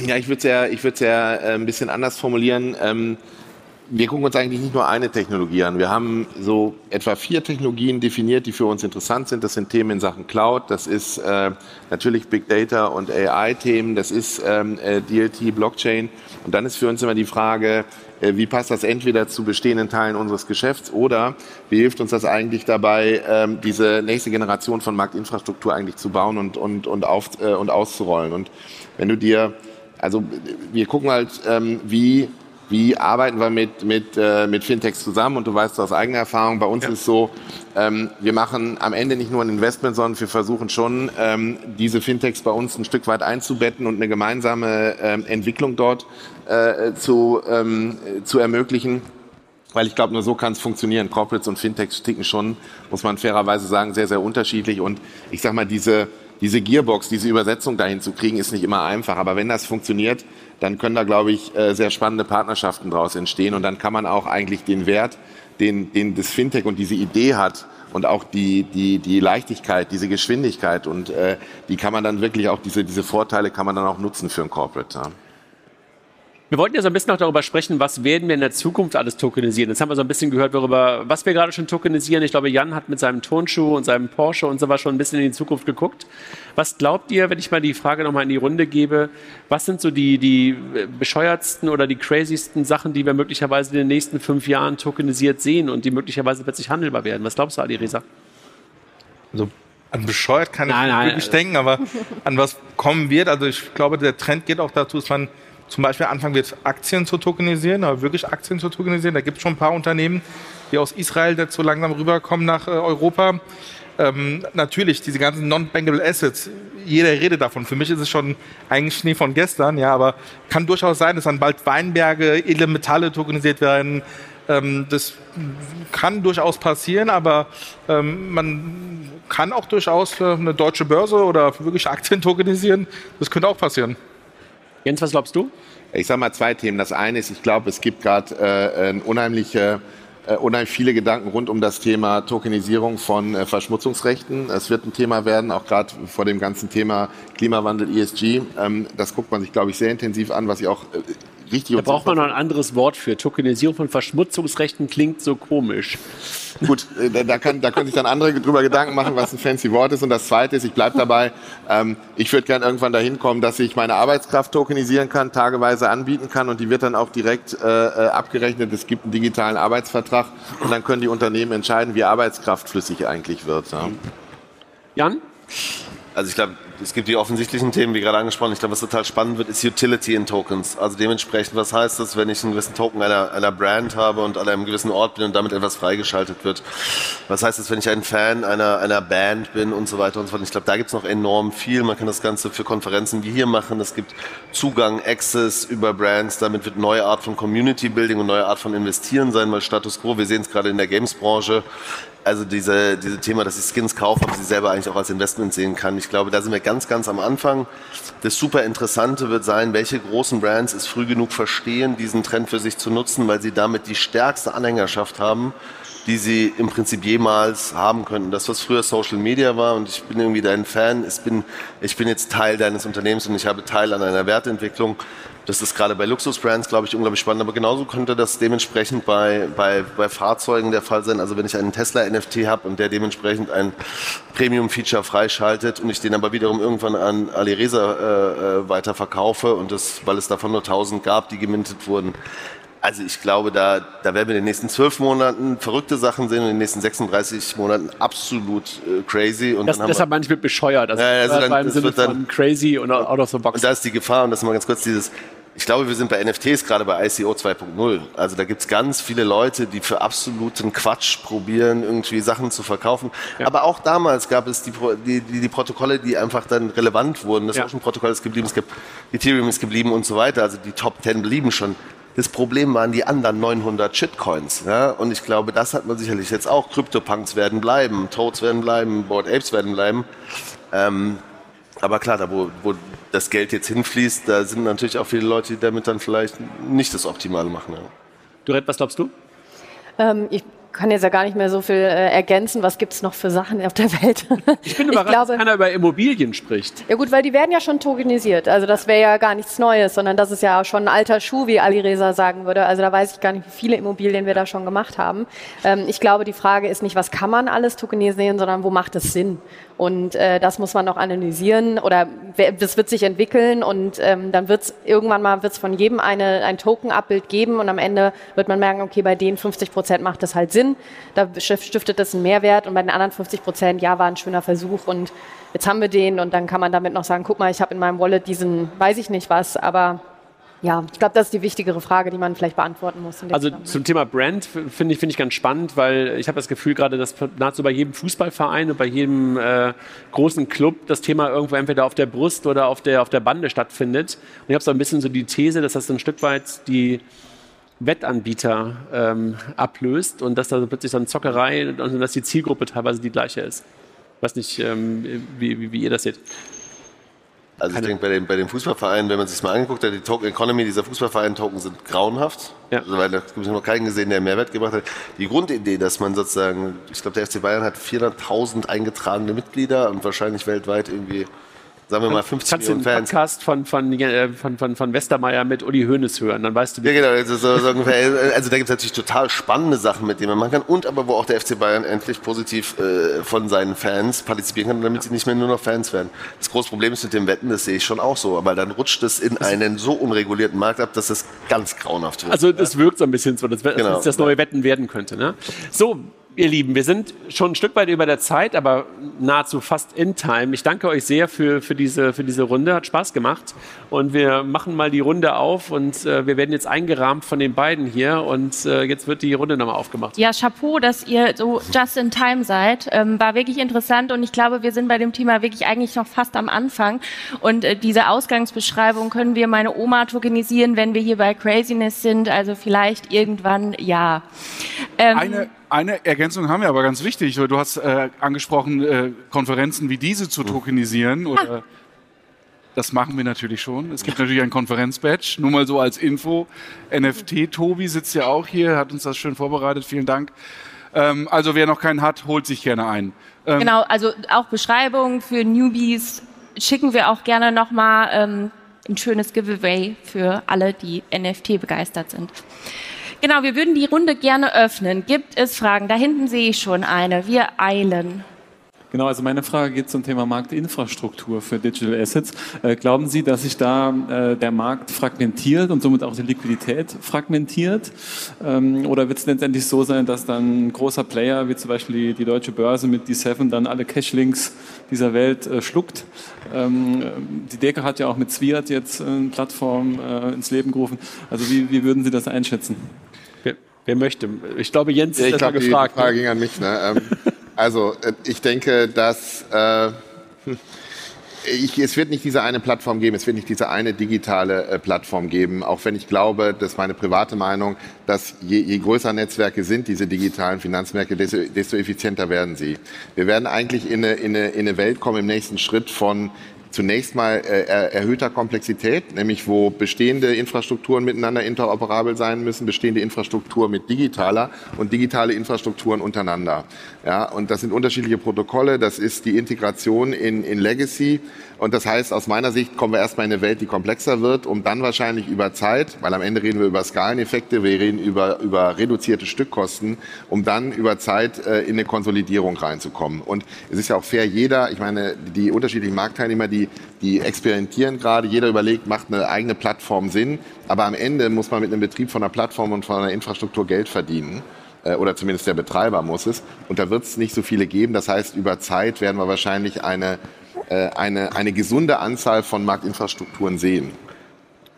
Ja, ich würde es ja, ich ja äh, ein bisschen anders formulieren. Ähm, wir gucken uns eigentlich nicht nur eine Technologie an. Wir haben so etwa vier Technologien definiert, die für uns interessant sind. Das sind Themen in Sachen Cloud, das ist äh, natürlich Big Data und AI-Themen, das ist ähm, äh, DLT, Blockchain. Und dann ist für uns immer die Frage, äh, wie passt das entweder zu bestehenden Teilen unseres Geschäfts oder wie hilft uns das eigentlich dabei, ähm, diese nächste Generation von Marktinfrastruktur eigentlich zu bauen und, und, und, auf, äh, und auszurollen. Und wenn du dir, also wir gucken halt, ähm, wie wie arbeiten wir mit, mit, äh, mit Fintechs zusammen? Und du weißt aus eigener Erfahrung, bei uns ja. ist so, ähm, wir machen am Ende nicht nur ein Investment, sondern wir versuchen schon, ähm, diese Fintechs bei uns ein Stück weit einzubetten und eine gemeinsame ähm, Entwicklung dort äh, zu, ähm, zu ermöglichen. Weil ich glaube, nur so kann es funktionieren. Corporates und Fintechs ticken schon, muss man fairerweise sagen, sehr, sehr unterschiedlich. Und ich sag mal, diese, diese Gearbox, diese Übersetzung dahin zu kriegen, ist nicht immer einfach. Aber wenn das funktioniert, dann können da, glaube ich, äh, sehr spannende Partnerschaften daraus entstehen. Und dann kann man auch eigentlich den Wert, den, den das Fintech und diese Idee hat und auch die, die, die Leichtigkeit, diese Geschwindigkeit und äh, die kann man dann wirklich auch, diese, diese Vorteile kann man dann auch nutzen für ein Corporate. Ja. Wir wollten ja so ein bisschen auch darüber sprechen, was werden wir in der Zukunft alles tokenisieren. Jetzt haben wir so ein bisschen gehört darüber, was wir gerade schon tokenisieren. Ich glaube, Jan hat mit seinem Turnschuh und seinem Porsche und so was schon ein bisschen in die Zukunft geguckt. Was glaubt ihr, wenn ich mal die Frage nochmal in die Runde gebe, was sind so die, die bescheuertsten oder die crazysten Sachen, die wir möglicherweise in den nächsten fünf Jahren tokenisiert sehen und die möglicherweise plötzlich handelbar werden? Was glaubst du, Ali Reza? Also an bescheuert kann nein, ich nein, wirklich nein. denken, aber an was kommen wird. Also ich glaube, der Trend geht auch dazu, dass man zum Beispiel anfangen wird, Aktien zu tokenisieren, aber wirklich Aktien zu tokenisieren. Da gibt es schon ein paar Unternehmen, die aus Israel dazu langsam rüberkommen nach äh, Europa. Ähm, natürlich, diese ganzen Non-Bankable Assets, jeder redet davon. Für mich ist es schon eigentlich Schnee von gestern, ja, aber kann durchaus sein, dass dann bald Weinberge, edle Metalle tokenisiert werden. Ähm, das kann durchaus passieren, aber ähm, man kann auch durchaus eine deutsche Börse oder wirklich Aktien tokenisieren. Das könnte auch passieren. Jens, was glaubst du? Ich sage mal zwei Themen. Das eine ist, ich glaube, es gibt gerade äh, unheimliche äh, unheimlich viele Gedanken rund um das Thema Tokenisierung von äh, Verschmutzungsrechten. Es wird ein Thema werden, auch gerade vor dem ganzen Thema Klimawandel, ESG. Ähm, das guckt man sich, glaube ich, sehr intensiv an, was ich auch richtig. Da braucht man noch ein anderes Wort für. Tokenisierung von Verschmutzungsrechten klingt so komisch. Gut, äh, da, kann, da können sich dann andere drüber Gedanken machen, was ein fancy Wort ist. Und das Zweite ist, ich bleibe dabei, ähm, ich würde gerne irgendwann dahin kommen, dass ich meine Arbeitskraft tokenisieren kann, tageweise anbieten kann und die wird dann auch direkt äh, äh, abgerechnet. Es gibt einen digitalen Arbeitsvertrag und dann können die Unternehmen entscheiden, wie Arbeitskraft flüssig eigentlich wird. Ja. Jan? Also ich glaube, es gibt die offensichtlichen Themen, wie gerade angesprochen. Ich glaube, was total spannend wird, ist Utility in Tokens. Also dementsprechend, was heißt das, wenn ich einen gewissen Token einer, einer Brand habe und an einem gewissen Ort bin und damit etwas freigeschaltet wird? Was heißt das, wenn ich ein Fan einer, einer Band bin und so weiter und so fort? Ich glaube, da gibt es noch enorm viel. Man kann das Ganze für Konferenzen wie hier machen. Es gibt Zugang, Access über Brands. Damit wird neue Art von Community Building und neue Art von Investieren sein, weil Status Quo, wir sehen es gerade in der Games-Branche, also diese, diese Thema, dass ich Skins kaufe, aber sie selber eigentlich auch als Investment sehen kann. Ich glaube, da sind wir ganz, ganz am Anfang. Das super Interessante wird sein, welche großen Brands es früh genug verstehen, diesen Trend für sich zu nutzen, weil sie damit die stärkste Anhängerschaft haben, die sie im Prinzip jemals haben könnten. Das, was früher Social Media war, und ich bin irgendwie dein Fan, ich bin, ich bin jetzt Teil deines Unternehmens und ich habe Teil an einer Wertentwicklung. Das ist gerade bei Luxusbrands, glaube ich, unglaublich spannend. Aber genauso könnte das dementsprechend bei, bei, bei Fahrzeugen der Fall sein. Also wenn ich einen Tesla NFT habe und der dementsprechend ein Premium-Feature freischaltet und ich den aber wiederum irgendwann an Alireza äh, äh, weiterverkaufe und das, weil es davon nur 1000 gab, die gemintet wurden. Also ich glaube, da, da werden wir in den nächsten zwölf Monaten verrückte Sachen sehen und in den nächsten 36 Monaten absolut äh, crazy. Und das, dann deshalb manchmal bescheuert. Also, ja, also dann, im Sinne dann, von crazy und out of the box. Und da ist die Gefahr, und das ist mal ganz kurz dieses, ich glaube, wir sind bei NFTs gerade bei ICO 2.0. Also da gibt's ganz viele Leute, die für absoluten Quatsch probieren, irgendwie Sachen zu verkaufen. Ja. Aber auch damals gab es die, die, die, die, Protokolle, die einfach dann relevant wurden. Das ja. Ocean-Protokoll ist geblieben, es gibt Ethereum ist geblieben und so weiter. Also die Top 10 blieben schon. Das Problem waren die anderen 900 Shitcoins. Ja? Und ich glaube, das hat man sicherlich jetzt auch. Crypto-Punks werden bleiben, Toads werden bleiben, Board Apes werden bleiben. Ähm, aber klar, da wo, wo das Geld jetzt hinfließt, da sind natürlich auch viele Leute, die damit dann vielleicht nicht das Optimale machen. Ja. Duret, was glaubst du? Ähm, ich kann jetzt ja gar nicht mehr so viel äh, ergänzen. Was gibt es noch für Sachen auf der Welt? Ich bin überrascht, ich glaube, dass keiner über Immobilien spricht. Ja gut, weil die werden ja schon tokenisiert. Also das wäre ja gar nichts Neues, sondern das ist ja schon ein alter Schuh, wie Ali Reza sagen würde. Also da weiß ich gar nicht, wie viele Immobilien wir da schon gemacht haben. Ähm, ich glaube, die Frage ist nicht, was kann man alles tokenisieren, sondern wo macht es Sinn? Und äh, das muss man noch analysieren oder das wird sich entwickeln und ähm, dann wird es irgendwann mal wird's von jedem eine, ein Token-Abbild geben und am Ende wird man merken, okay, bei den 50 Prozent macht das halt Sinn, da stiftet das einen Mehrwert und bei den anderen 50 Prozent, ja, war ein schöner Versuch und jetzt haben wir den und dann kann man damit noch sagen, guck mal, ich habe in meinem Wallet diesen, weiß ich nicht was, aber ja, ich glaube, das ist die wichtigere Frage, die man vielleicht beantworten muss. Also zum Thema Brand finde ich, find ich ganz spannend, weil ich habe das Gefühl gerade, dass nahezu bei jedem Fußballverein und bei jedem äh, großen Club das Thema irgendwo entweder auf der Brust oder auf der, auf der Bande stattfindet. Und ich habe so ein bisschen so die These, dass das ein Stück weit die Wettanbieter ähm, ablöst und dass da plötzlich so eine Zockerei und dass die Zielgruppe teilweise die gleiche ist. Ich weiß nicht, ähm, wie, wie, wie ihr das seht. Also ich denke, bei den, bei den Fußballvereinen, wenn man sich mal angeguckt hat, die Token Economy dieser Fußballverein-Token sind grauenhaft. Ja. Also, weil da gibt es noch keinen gesehen, der Mehrwert gebracht hat. Die Grundidee, dass man sozusagen, ich glaube, der FC Bayern hat 400.000 eingetragene Mitglieder und wahrscheinlich weltweit irgendwie sagen wir mal 50 Kannst Millionen Fans. Kannst den Podcast von, von, von, von, von Westermeier mit Uli Hoeneß hören, dann weißt du... Ja genau, also, so, so ungefähr, also da gibt es natürlich total spannende Sachen, mit denen man machen kann und aber wo auch der FC Bayern endlich positiv äh, von seinen Fans partizipieren kann, damit sie nicht mehr nur noch Fans werden. Das große Problem ist mit dem Wetten, das sehe ich schon auch so, aber dann rutscht es in einen so unregulierten Markt ab, dass es ganz grauenhaft wird. Also das wirkt so ein bisschen so, dass genau. das neue Wetten werden könnte. Ne? So, Ihr Lieben, wir sind schon ein Stück weit über der Zeit, aber nahezu fast in time. Ich danke euch sehr für, für, diese, für diese Runde, hat Spaß gemacht. Und wir machen mal die Runde auf und äh, wir werden jetzt eingerahmt von den beiden hier und äh, jetzt wird die Runde nochmal aufgemacht. Ja, Chapeau, dass ihr so just in time seid. Ähm, war wirklich interessant und ich glaube, wir sind bei dem Thema wirklich eigentlich noch fast am Anfang. Und äh, diese Ausgangsbeschreibung können wir meine Oma tokenisieren, wenn wir hier bei Craziness sind. Also vielleicht irgendwann ja. Ähm, Eine eine Ergänzung haben wir aber ganz wichtig. Du hast äh, angesprochen, äh, Konferenzen wie diese zu tokenisieren. Oder, das machen wir natürlich schon. Es gibt natürlich ein Konferenzbadge, nur mal so als Info. NFT Tobi sitzt ja auch hier, hat uns das schön vorbereitet. Vielen Dank. Ähm, also wer noch keinen hat, holt sich gerne ein. Ähm, genau, also auch Beschreibungen für Newbies schicken wir auch gerne nochmal ähm, ein schönes Giveaway für alle, die NFT begeistert sind. Genau, wir würden die Runde gerne öffnen. Gibt es Fragen? Da hinten sehe ich schon eine. Wir eilen. Genau, also meine Frage geht zum Thema Marktinfrastruktur für Digital Assets. Äh, glauben Sie, dass sich da äh, der Markt fragmentiert und somit auch die Liquidität fragmentiert? Ähm, oder wird es letztendlich so sein, dass dann ein großer Player, wie zum Beispiel die, die deutsche Börse mit D7, dann alle Cashlinks dieser Welt äh, schluckt? Ähm, die Deka hat ja auch mit Zwiat jetzt eine Plattform äh, ins Leben gerufen. Also wie, wie würden Sie das einschätzen? Wer möchte? Ich glaube, Jens ja, ist ich glaub, gefragt. Die Frage ne? ging an mich. Ne? Also, äh, ich denke, dass äh, ich, es wird nicht diese eine Plattform geben, es wird nicht diese eine digitale äh, Plattform geben, auch wenn ich glaube, das ist meine private Meinung, dass je, je größer Netzwerke sind, diese digitalen Finanzmärkte, desto, desto effizienter werden sie. Wir werden eigentlich in eine, in, eine, in eine Welt kommen im nächsten Schritt von zunächst mal äh, erhöhter Komplexität, nämlich wo bestehende Infrastrukturen miteinander interoperabel sein müssen, bestehende Infrastruktur mit digitaler und digitale Infrastrukturen untereinander. Ja, und das sind unterschiedliche Protokolle, das ist die Integration in, in Legacy und das heißt, aus meiner Sicht kommen wir erstmal in eine Welt, die komplexer wird, um dann wahrscheinlich über Zeit, weil am Ende reden wir über Skaleneffekte, wir reden über, über reduzierte Stückkosten, um dann über Zeit äh, in eine Konsolidierung reinzukommen. Und es ist ja auch fair, jeder, ich meine, die unterschiedlichen Marktteilnehmer, die, die experimentieren gerade, jeder überlegt, macht eine eigene Plattform Sinn, aber am Ende muss man mit einem Betrieb von einer Plattform und von einer Infrastruktur Geld verdienen äh, oder zumindest der Betreiber muss es. Und da wird es nicht so viele geben. Das heißt, über Zeit werden wir wahrscheinlich eine eine, eine gesunde Anzahl von Marktinfrastrukturen sehen.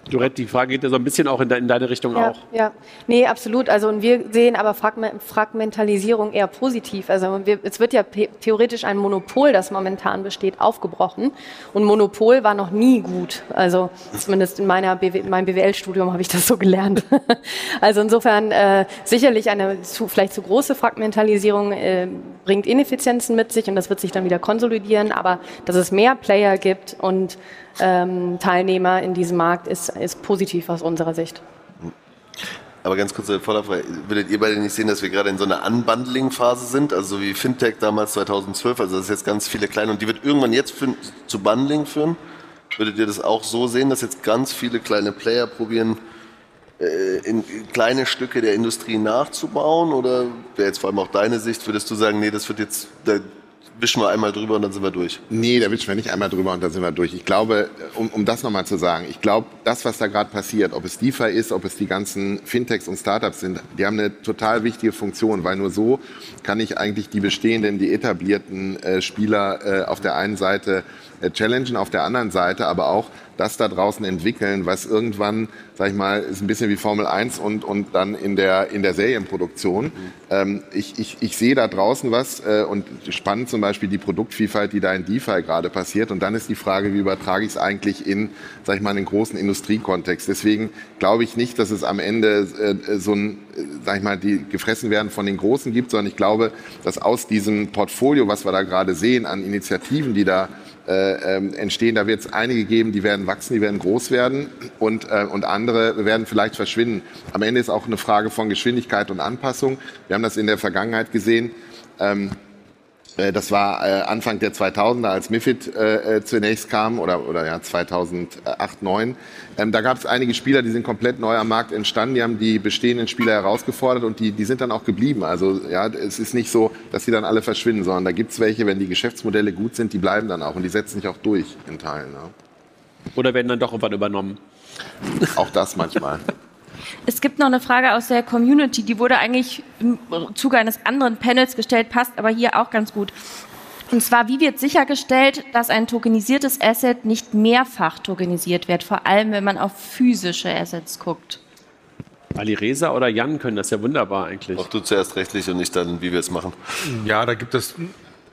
Dorette, die Frage geht ja so ein bisschen auch in, de, in deine Richtung ja, auch. Ja, nee, absolut. Also und wir sehen aber Fragmentalisierung eher positiv. Also wir, es wird ja theoretisch ein Monopol, das momentan besteht, aufgebrochen. Und Monopol war noch nie gut. Also zumindest in meiner BW, meinem BWL-Studium habe ich das so gelernt. also insofern äh, sicherlich eine zu, vielleicht zu große Fragmentalisierung äh, bringt Ineffizienzen mit sich und das wird sich dann wieder konsolidieren. Aber dass es mehr Player gibt und ähm, Teilnehmer in diesem Markt ist, ist positiv aus unserer Sicht. Aber ganz kurz Vorderfrage, würdet ihr beide nicht sehen, dass wir gerade in so einer Unbundling-Phase sind, also so wie Fintech damals 2012, also das ist jetzt ganz viele kleine und die wird irgendwann jetzt für, zu Bundling führen? Würdet ihr das auch so sehen, dass jetzt ganz viele kleine Player probieren, äh, in kleine Stücke der Industrie nachzubauen? Oder wäre jetzt vor allem auch deine Sicht, würdest du sagen, nee, das wird jetzt, wischen wir einmal drüber und dann sind wir durch. Nee, da wischen wir nicht einmal drüber und dann sind wir durch. Ich glaube, um, um das nochmal zu sagen, ich glaube, das, was da gerade passiert, ob es DeFi ist, ob es die ganzen Fintechs und Startups sind, die haben eine total wichtige Funktion, weil nur so kann ich eigentlich die bestehenden, die etablierten äh, Spieler äh, auf der einen Seite challengen, auf der anderen Seite aber auch das da draußen entwickeln, was irgendwann, sag ich mal, ist ein bisschen wie Formel 1 und, und dann in der, in der Serienproduktion. Mhm. Ähm, ich, ich, ich sehe da draußen was äh, und spannend zum Beispiel die Produktvielfalt, die da in DeFi gerade passiert. Und dann ist die Frage, wie übertrage ich es eigentlich in, sag ich mal, einen großen Industriekontext. Deswegen glaube ich nicht, dass es am Ende äh, so ein, äh, sag ich mal, die gefressen werden von den Großen gibt, sondern ich glaube, dass aus diesem Portfolio, was wir da gerade sehen, an Initiativen, die da äh, ähm, entstehen. Da wird es einige geben, die werden wachsen, die werden groß werden und, äh, und andere werden vielleicht verschwinden. Am Ende ist auch eine Frage von Geschwindigkeit und Anpassung. Wir haben das in der Vergangenheit gesehen. Ähm, äh, das war äh, Anfang der 2000er, als MIFID äh, zunächst kam, oder, oder ja, 2008, 2009. Ähm, da gab es einige Spieler, die sind komplett neu am Markt entstanden. Die haben die bestehenden Spieler herausgefordert und die, die sind dann auch geblieben. Also ja, es ist nicht so, dass die dann alle verschwinden, sondern da gibt es welche, wenn die Geschäftsmodelle gut sind, die bleiben dann auch und die setzen sich auch durch in Teilen. Ja. Oder werden dann doch irgendwann übernommen. Auch das manchmal. Es gibt noch eine Frage aus der Community, die wurde eigentlich im Zuge eines anderen Panels gestellt, passt aber hier auch ganz gut. Und zwar, wie wird sichergestellt, dass ein tokenisiertes Asset nicht mehrfach tokenisiert wird, vor allem wenn man auf physische Assets guckt? Ali Reza oder Jan können das ja wunderbar eigentlich. Auch du zuerst rechtlich und nicht dann, wie wir es machen. Ja, da gibt es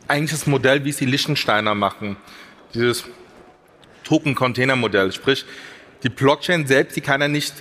eigentlich das Modell, wie es die Lichtensteiner machen. Dieses Token-Container-Modell. Sprich, die Blockchain selbst, die kann ja nicht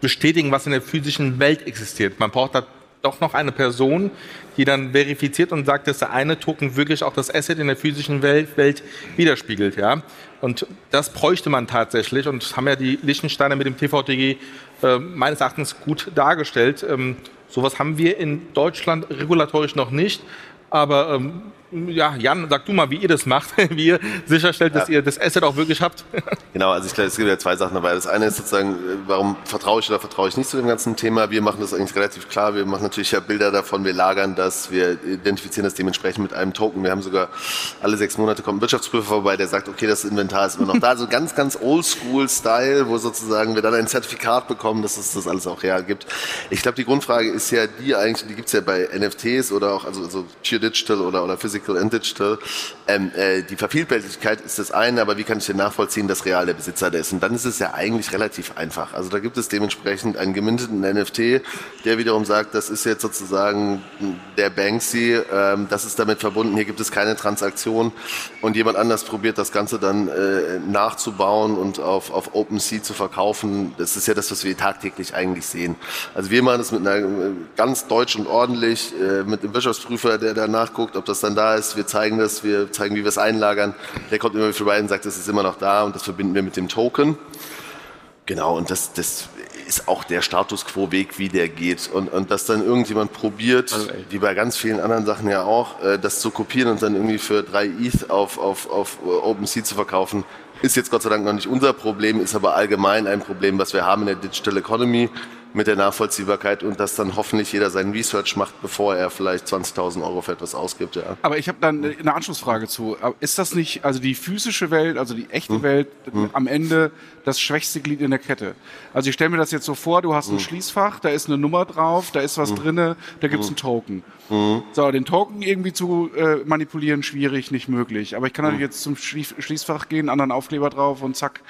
bestätigen, was in der physischen Welt existiert. Man braucht da doch noch eine Person, die dann verifiziert und sagt, dass der eine Token wirklich auch das Asset in der physischen Welt, Welt widerspiegelt. Ja? Und das bräuchte man tatsächlich und haben ja die Lichtensteiner mit dem TVTG äh, meines Erachtens gut dargestellt. Ähm, sowas haben wir in Deutschland regulatorisch noch nicht, aber ähm, ja, Jan, sag du mal, wie ihr das macht, wie ihr sicherstellt, dass ja. ihr das Asset auch wirklich habt. genau, also ich glaube, es gibt ja zwei Sachen dabei. Das eine ist sozusagen, warum vertraue ich oder vertraue ich nicht zu dem ganzen Thema? Wir machen das eigentlich relativ klar. Wir machen natürlich ja Bilder davon, wir lagern das, wir identifizieren das dementsprechend mit einem Token. Wir haben sogar alle sechs Monate kommt ein Wirtschaftsprüfer vorbei, der sagt, okay, das Inventar ist immer noch da. Also ganz, ganz oldschool-Style, wo sozusagen wir dann ein Zertifikat bekommen, dass es das alles auch real gibt. Ich glaube, die Grundfrage ist ja die eigentlich, die gibt es ja bei NFTs oder auch also, also Pure Digital oder, oder Physical Physical and Digital. Ähm, äh, die Vervielfältigkeit ist das eine, aber wie kann ich denn nachvollziehen, dass real der Besitzer der ist? Und dann ist es ja eigentlich relativ einfach. Also da gibt es dementsprechend einen geminteten NFT, der wiederum sagt, das ist jetzt sozusagen der Banksy, ähm, das ist damit verbunden, hier gibt es keine Transaktion und jemand anders probiert das Ganze dann äh, nachzubauen und auf, auf OpenSea zu verkaufen. Das ist ja das, was wir tagtäglich eigentlich sehen. Also wir machen das mit einer äh, ganz deutsch und ordentlich, äh, mit dem Wirtschaftsprüfer, der da nachguckt, ob das dann da ist. Wir zeigen das, wir zeigen, wie wir es einlagern. Der kommt immer wieder vorbei und sagt, es ist immer noch da und das verbinden wir mit dem Token. Genau, und das, das ist auch der Status Quo-Weg, wie der geht. Und, und dass dann irgendjemand probiert, also, wie bei ganz vielen anderen Sachen ja auch, äh, das zu kopieren und dann irgendwie für drei ETH auf, auf, auf OpenSea zu verkaufen, ist jetzt Gott sei Dank noch nicht unser Problem, ist aber allgemein ein Problem, was wir haben in der Digital Economy mit der Nachvollziehbarkeit und dass dann hoffentlich jeder seinen Research macht, bevor er vielleicht 20.000 Euro für etwas ausgibt. Ja. Aber ich habe dann eine Anschlussfrage zu. Ist das nicht, also die physische Welt, also die echte hm. Welt, hm. am Ende das schwächste Glied in der Kette? Also ich stelle mir das jetzt so vor, du hast ein hm. Schließfach, da ist eine Nummer drauf, da ist was hm. drinne, da gibt's hm. einen Token. Hm. So, den Token irgendwie zu äh, manipulieren, schwierig, nicht möglich. Aber ich kann natürlich jetzt zum Schließfach gehen, anderen Aufkleber drauf und zack.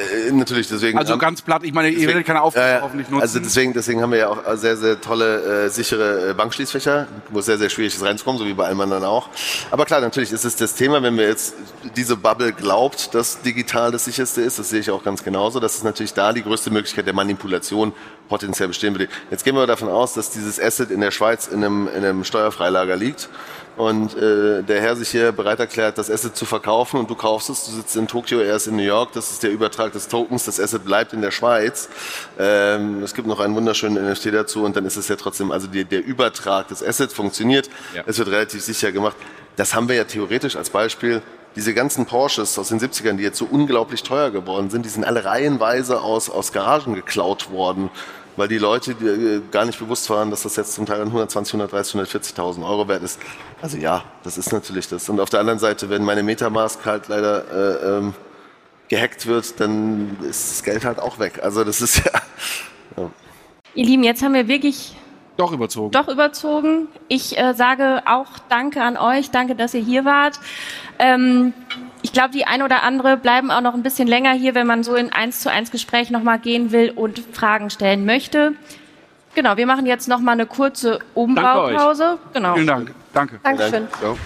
Äh, natürlich, deswegen. Also ganz platt, ich meine, ihr werdet keine Aufgabe äh, hoffentlich nutzen. Also deswegen, deswegen haben wir ja auch sehr, sehr tolle, äh, sichere äh, Bankschließfächer, wo es sehr, sehr schwierig ist reinzukommen, so wie bei allem anderen auch. Aber klar, natürlich ist es das Thema, wenn wir jetzt diese Bubble glaubt, dass digital das sicherste ist, das sehe ich auch ganz genauso, dass es natürlich da die größte Möglichkeit der Manipulation potenziell bestehen würde. Jetzt gehen wir davon aus, dass dieses Asset in der Schweiz in einem, in einem Steuerfreilager liegt und äh, der Herr sich hier bereit erklärt, das Asset zu verkaufen und du kaufst es, du sitzt in Tokio, er ist in New York, das ist der Übertrag des Tokens, das Asset bleibt in der Schweiz. Ähm, es gibt noch einen wunderschönen NFT dazu und dann ist es ja trotzdem, also die, der Übertrag des Assets funktioniert, ja. es wird relativ sicher gemacht. Das haben wir ja theoretisch als Beispiel diese ganzen Porsches aus den 70ern, die jetzt so unglaublich teuer geworden sind, die sind alle reihenweise aus, aus Garagen geklaut worden weil die Leute die äh, gar nicht bewusst waren, dass das jetzt zum Teil 120, 130, 140.000 Euro wert ist. Also ja, das ist natürlich das. Und auf der anderen Seite, wenn meine Metamask halt leider äh, ähm, gehackt wird, dann ist das Geld halt auch weg. Also das ist ja, ja. Ihr Lieben, jetzt haben wir wirklich doch überzogen. Doch überzogen. Ich äh, sage auch Danke an euch. Danke, dass ihr hier wart. Ähm, ich glaube, die ein oder andere bleiben auch noch ein bisschen länger hier, wenn man so in eins zu eins Gespräch nochmal gehen will und Fragen stellen möchte. Genau, wir machen jetzt nochmal eine kurze Umbaupause. Genau. Vielen Dank. Danke. Dankeschön. Dank.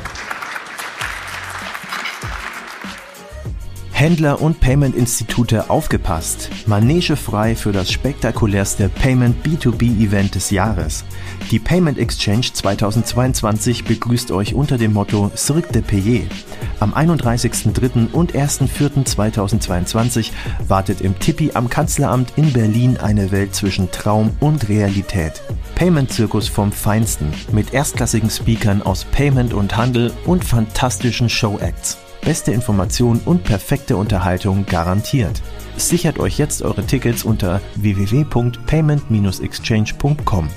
Händler und Payment-Institute aufgepasst. Manege frei für das spektakulärste Payment B2B-Event des Jahres. Die Payment Exchange 2022 begrüßt euch unter dem Motto Cirque de Payer. Am 31.03. und 1.04.2022 wartet im Tippi am Kanzleramt in Berlin eine Welt zwischen Traum und Realität. Payment-Zirkus vom Feinsten mit erstklassigen Speakern aus Payment und Handel und fantastischen Show-Acts. Beste Information und perfekte Unterhaltung garantiert. Sichert euch jetzt eure Tickets unter www.payment-exchange.com.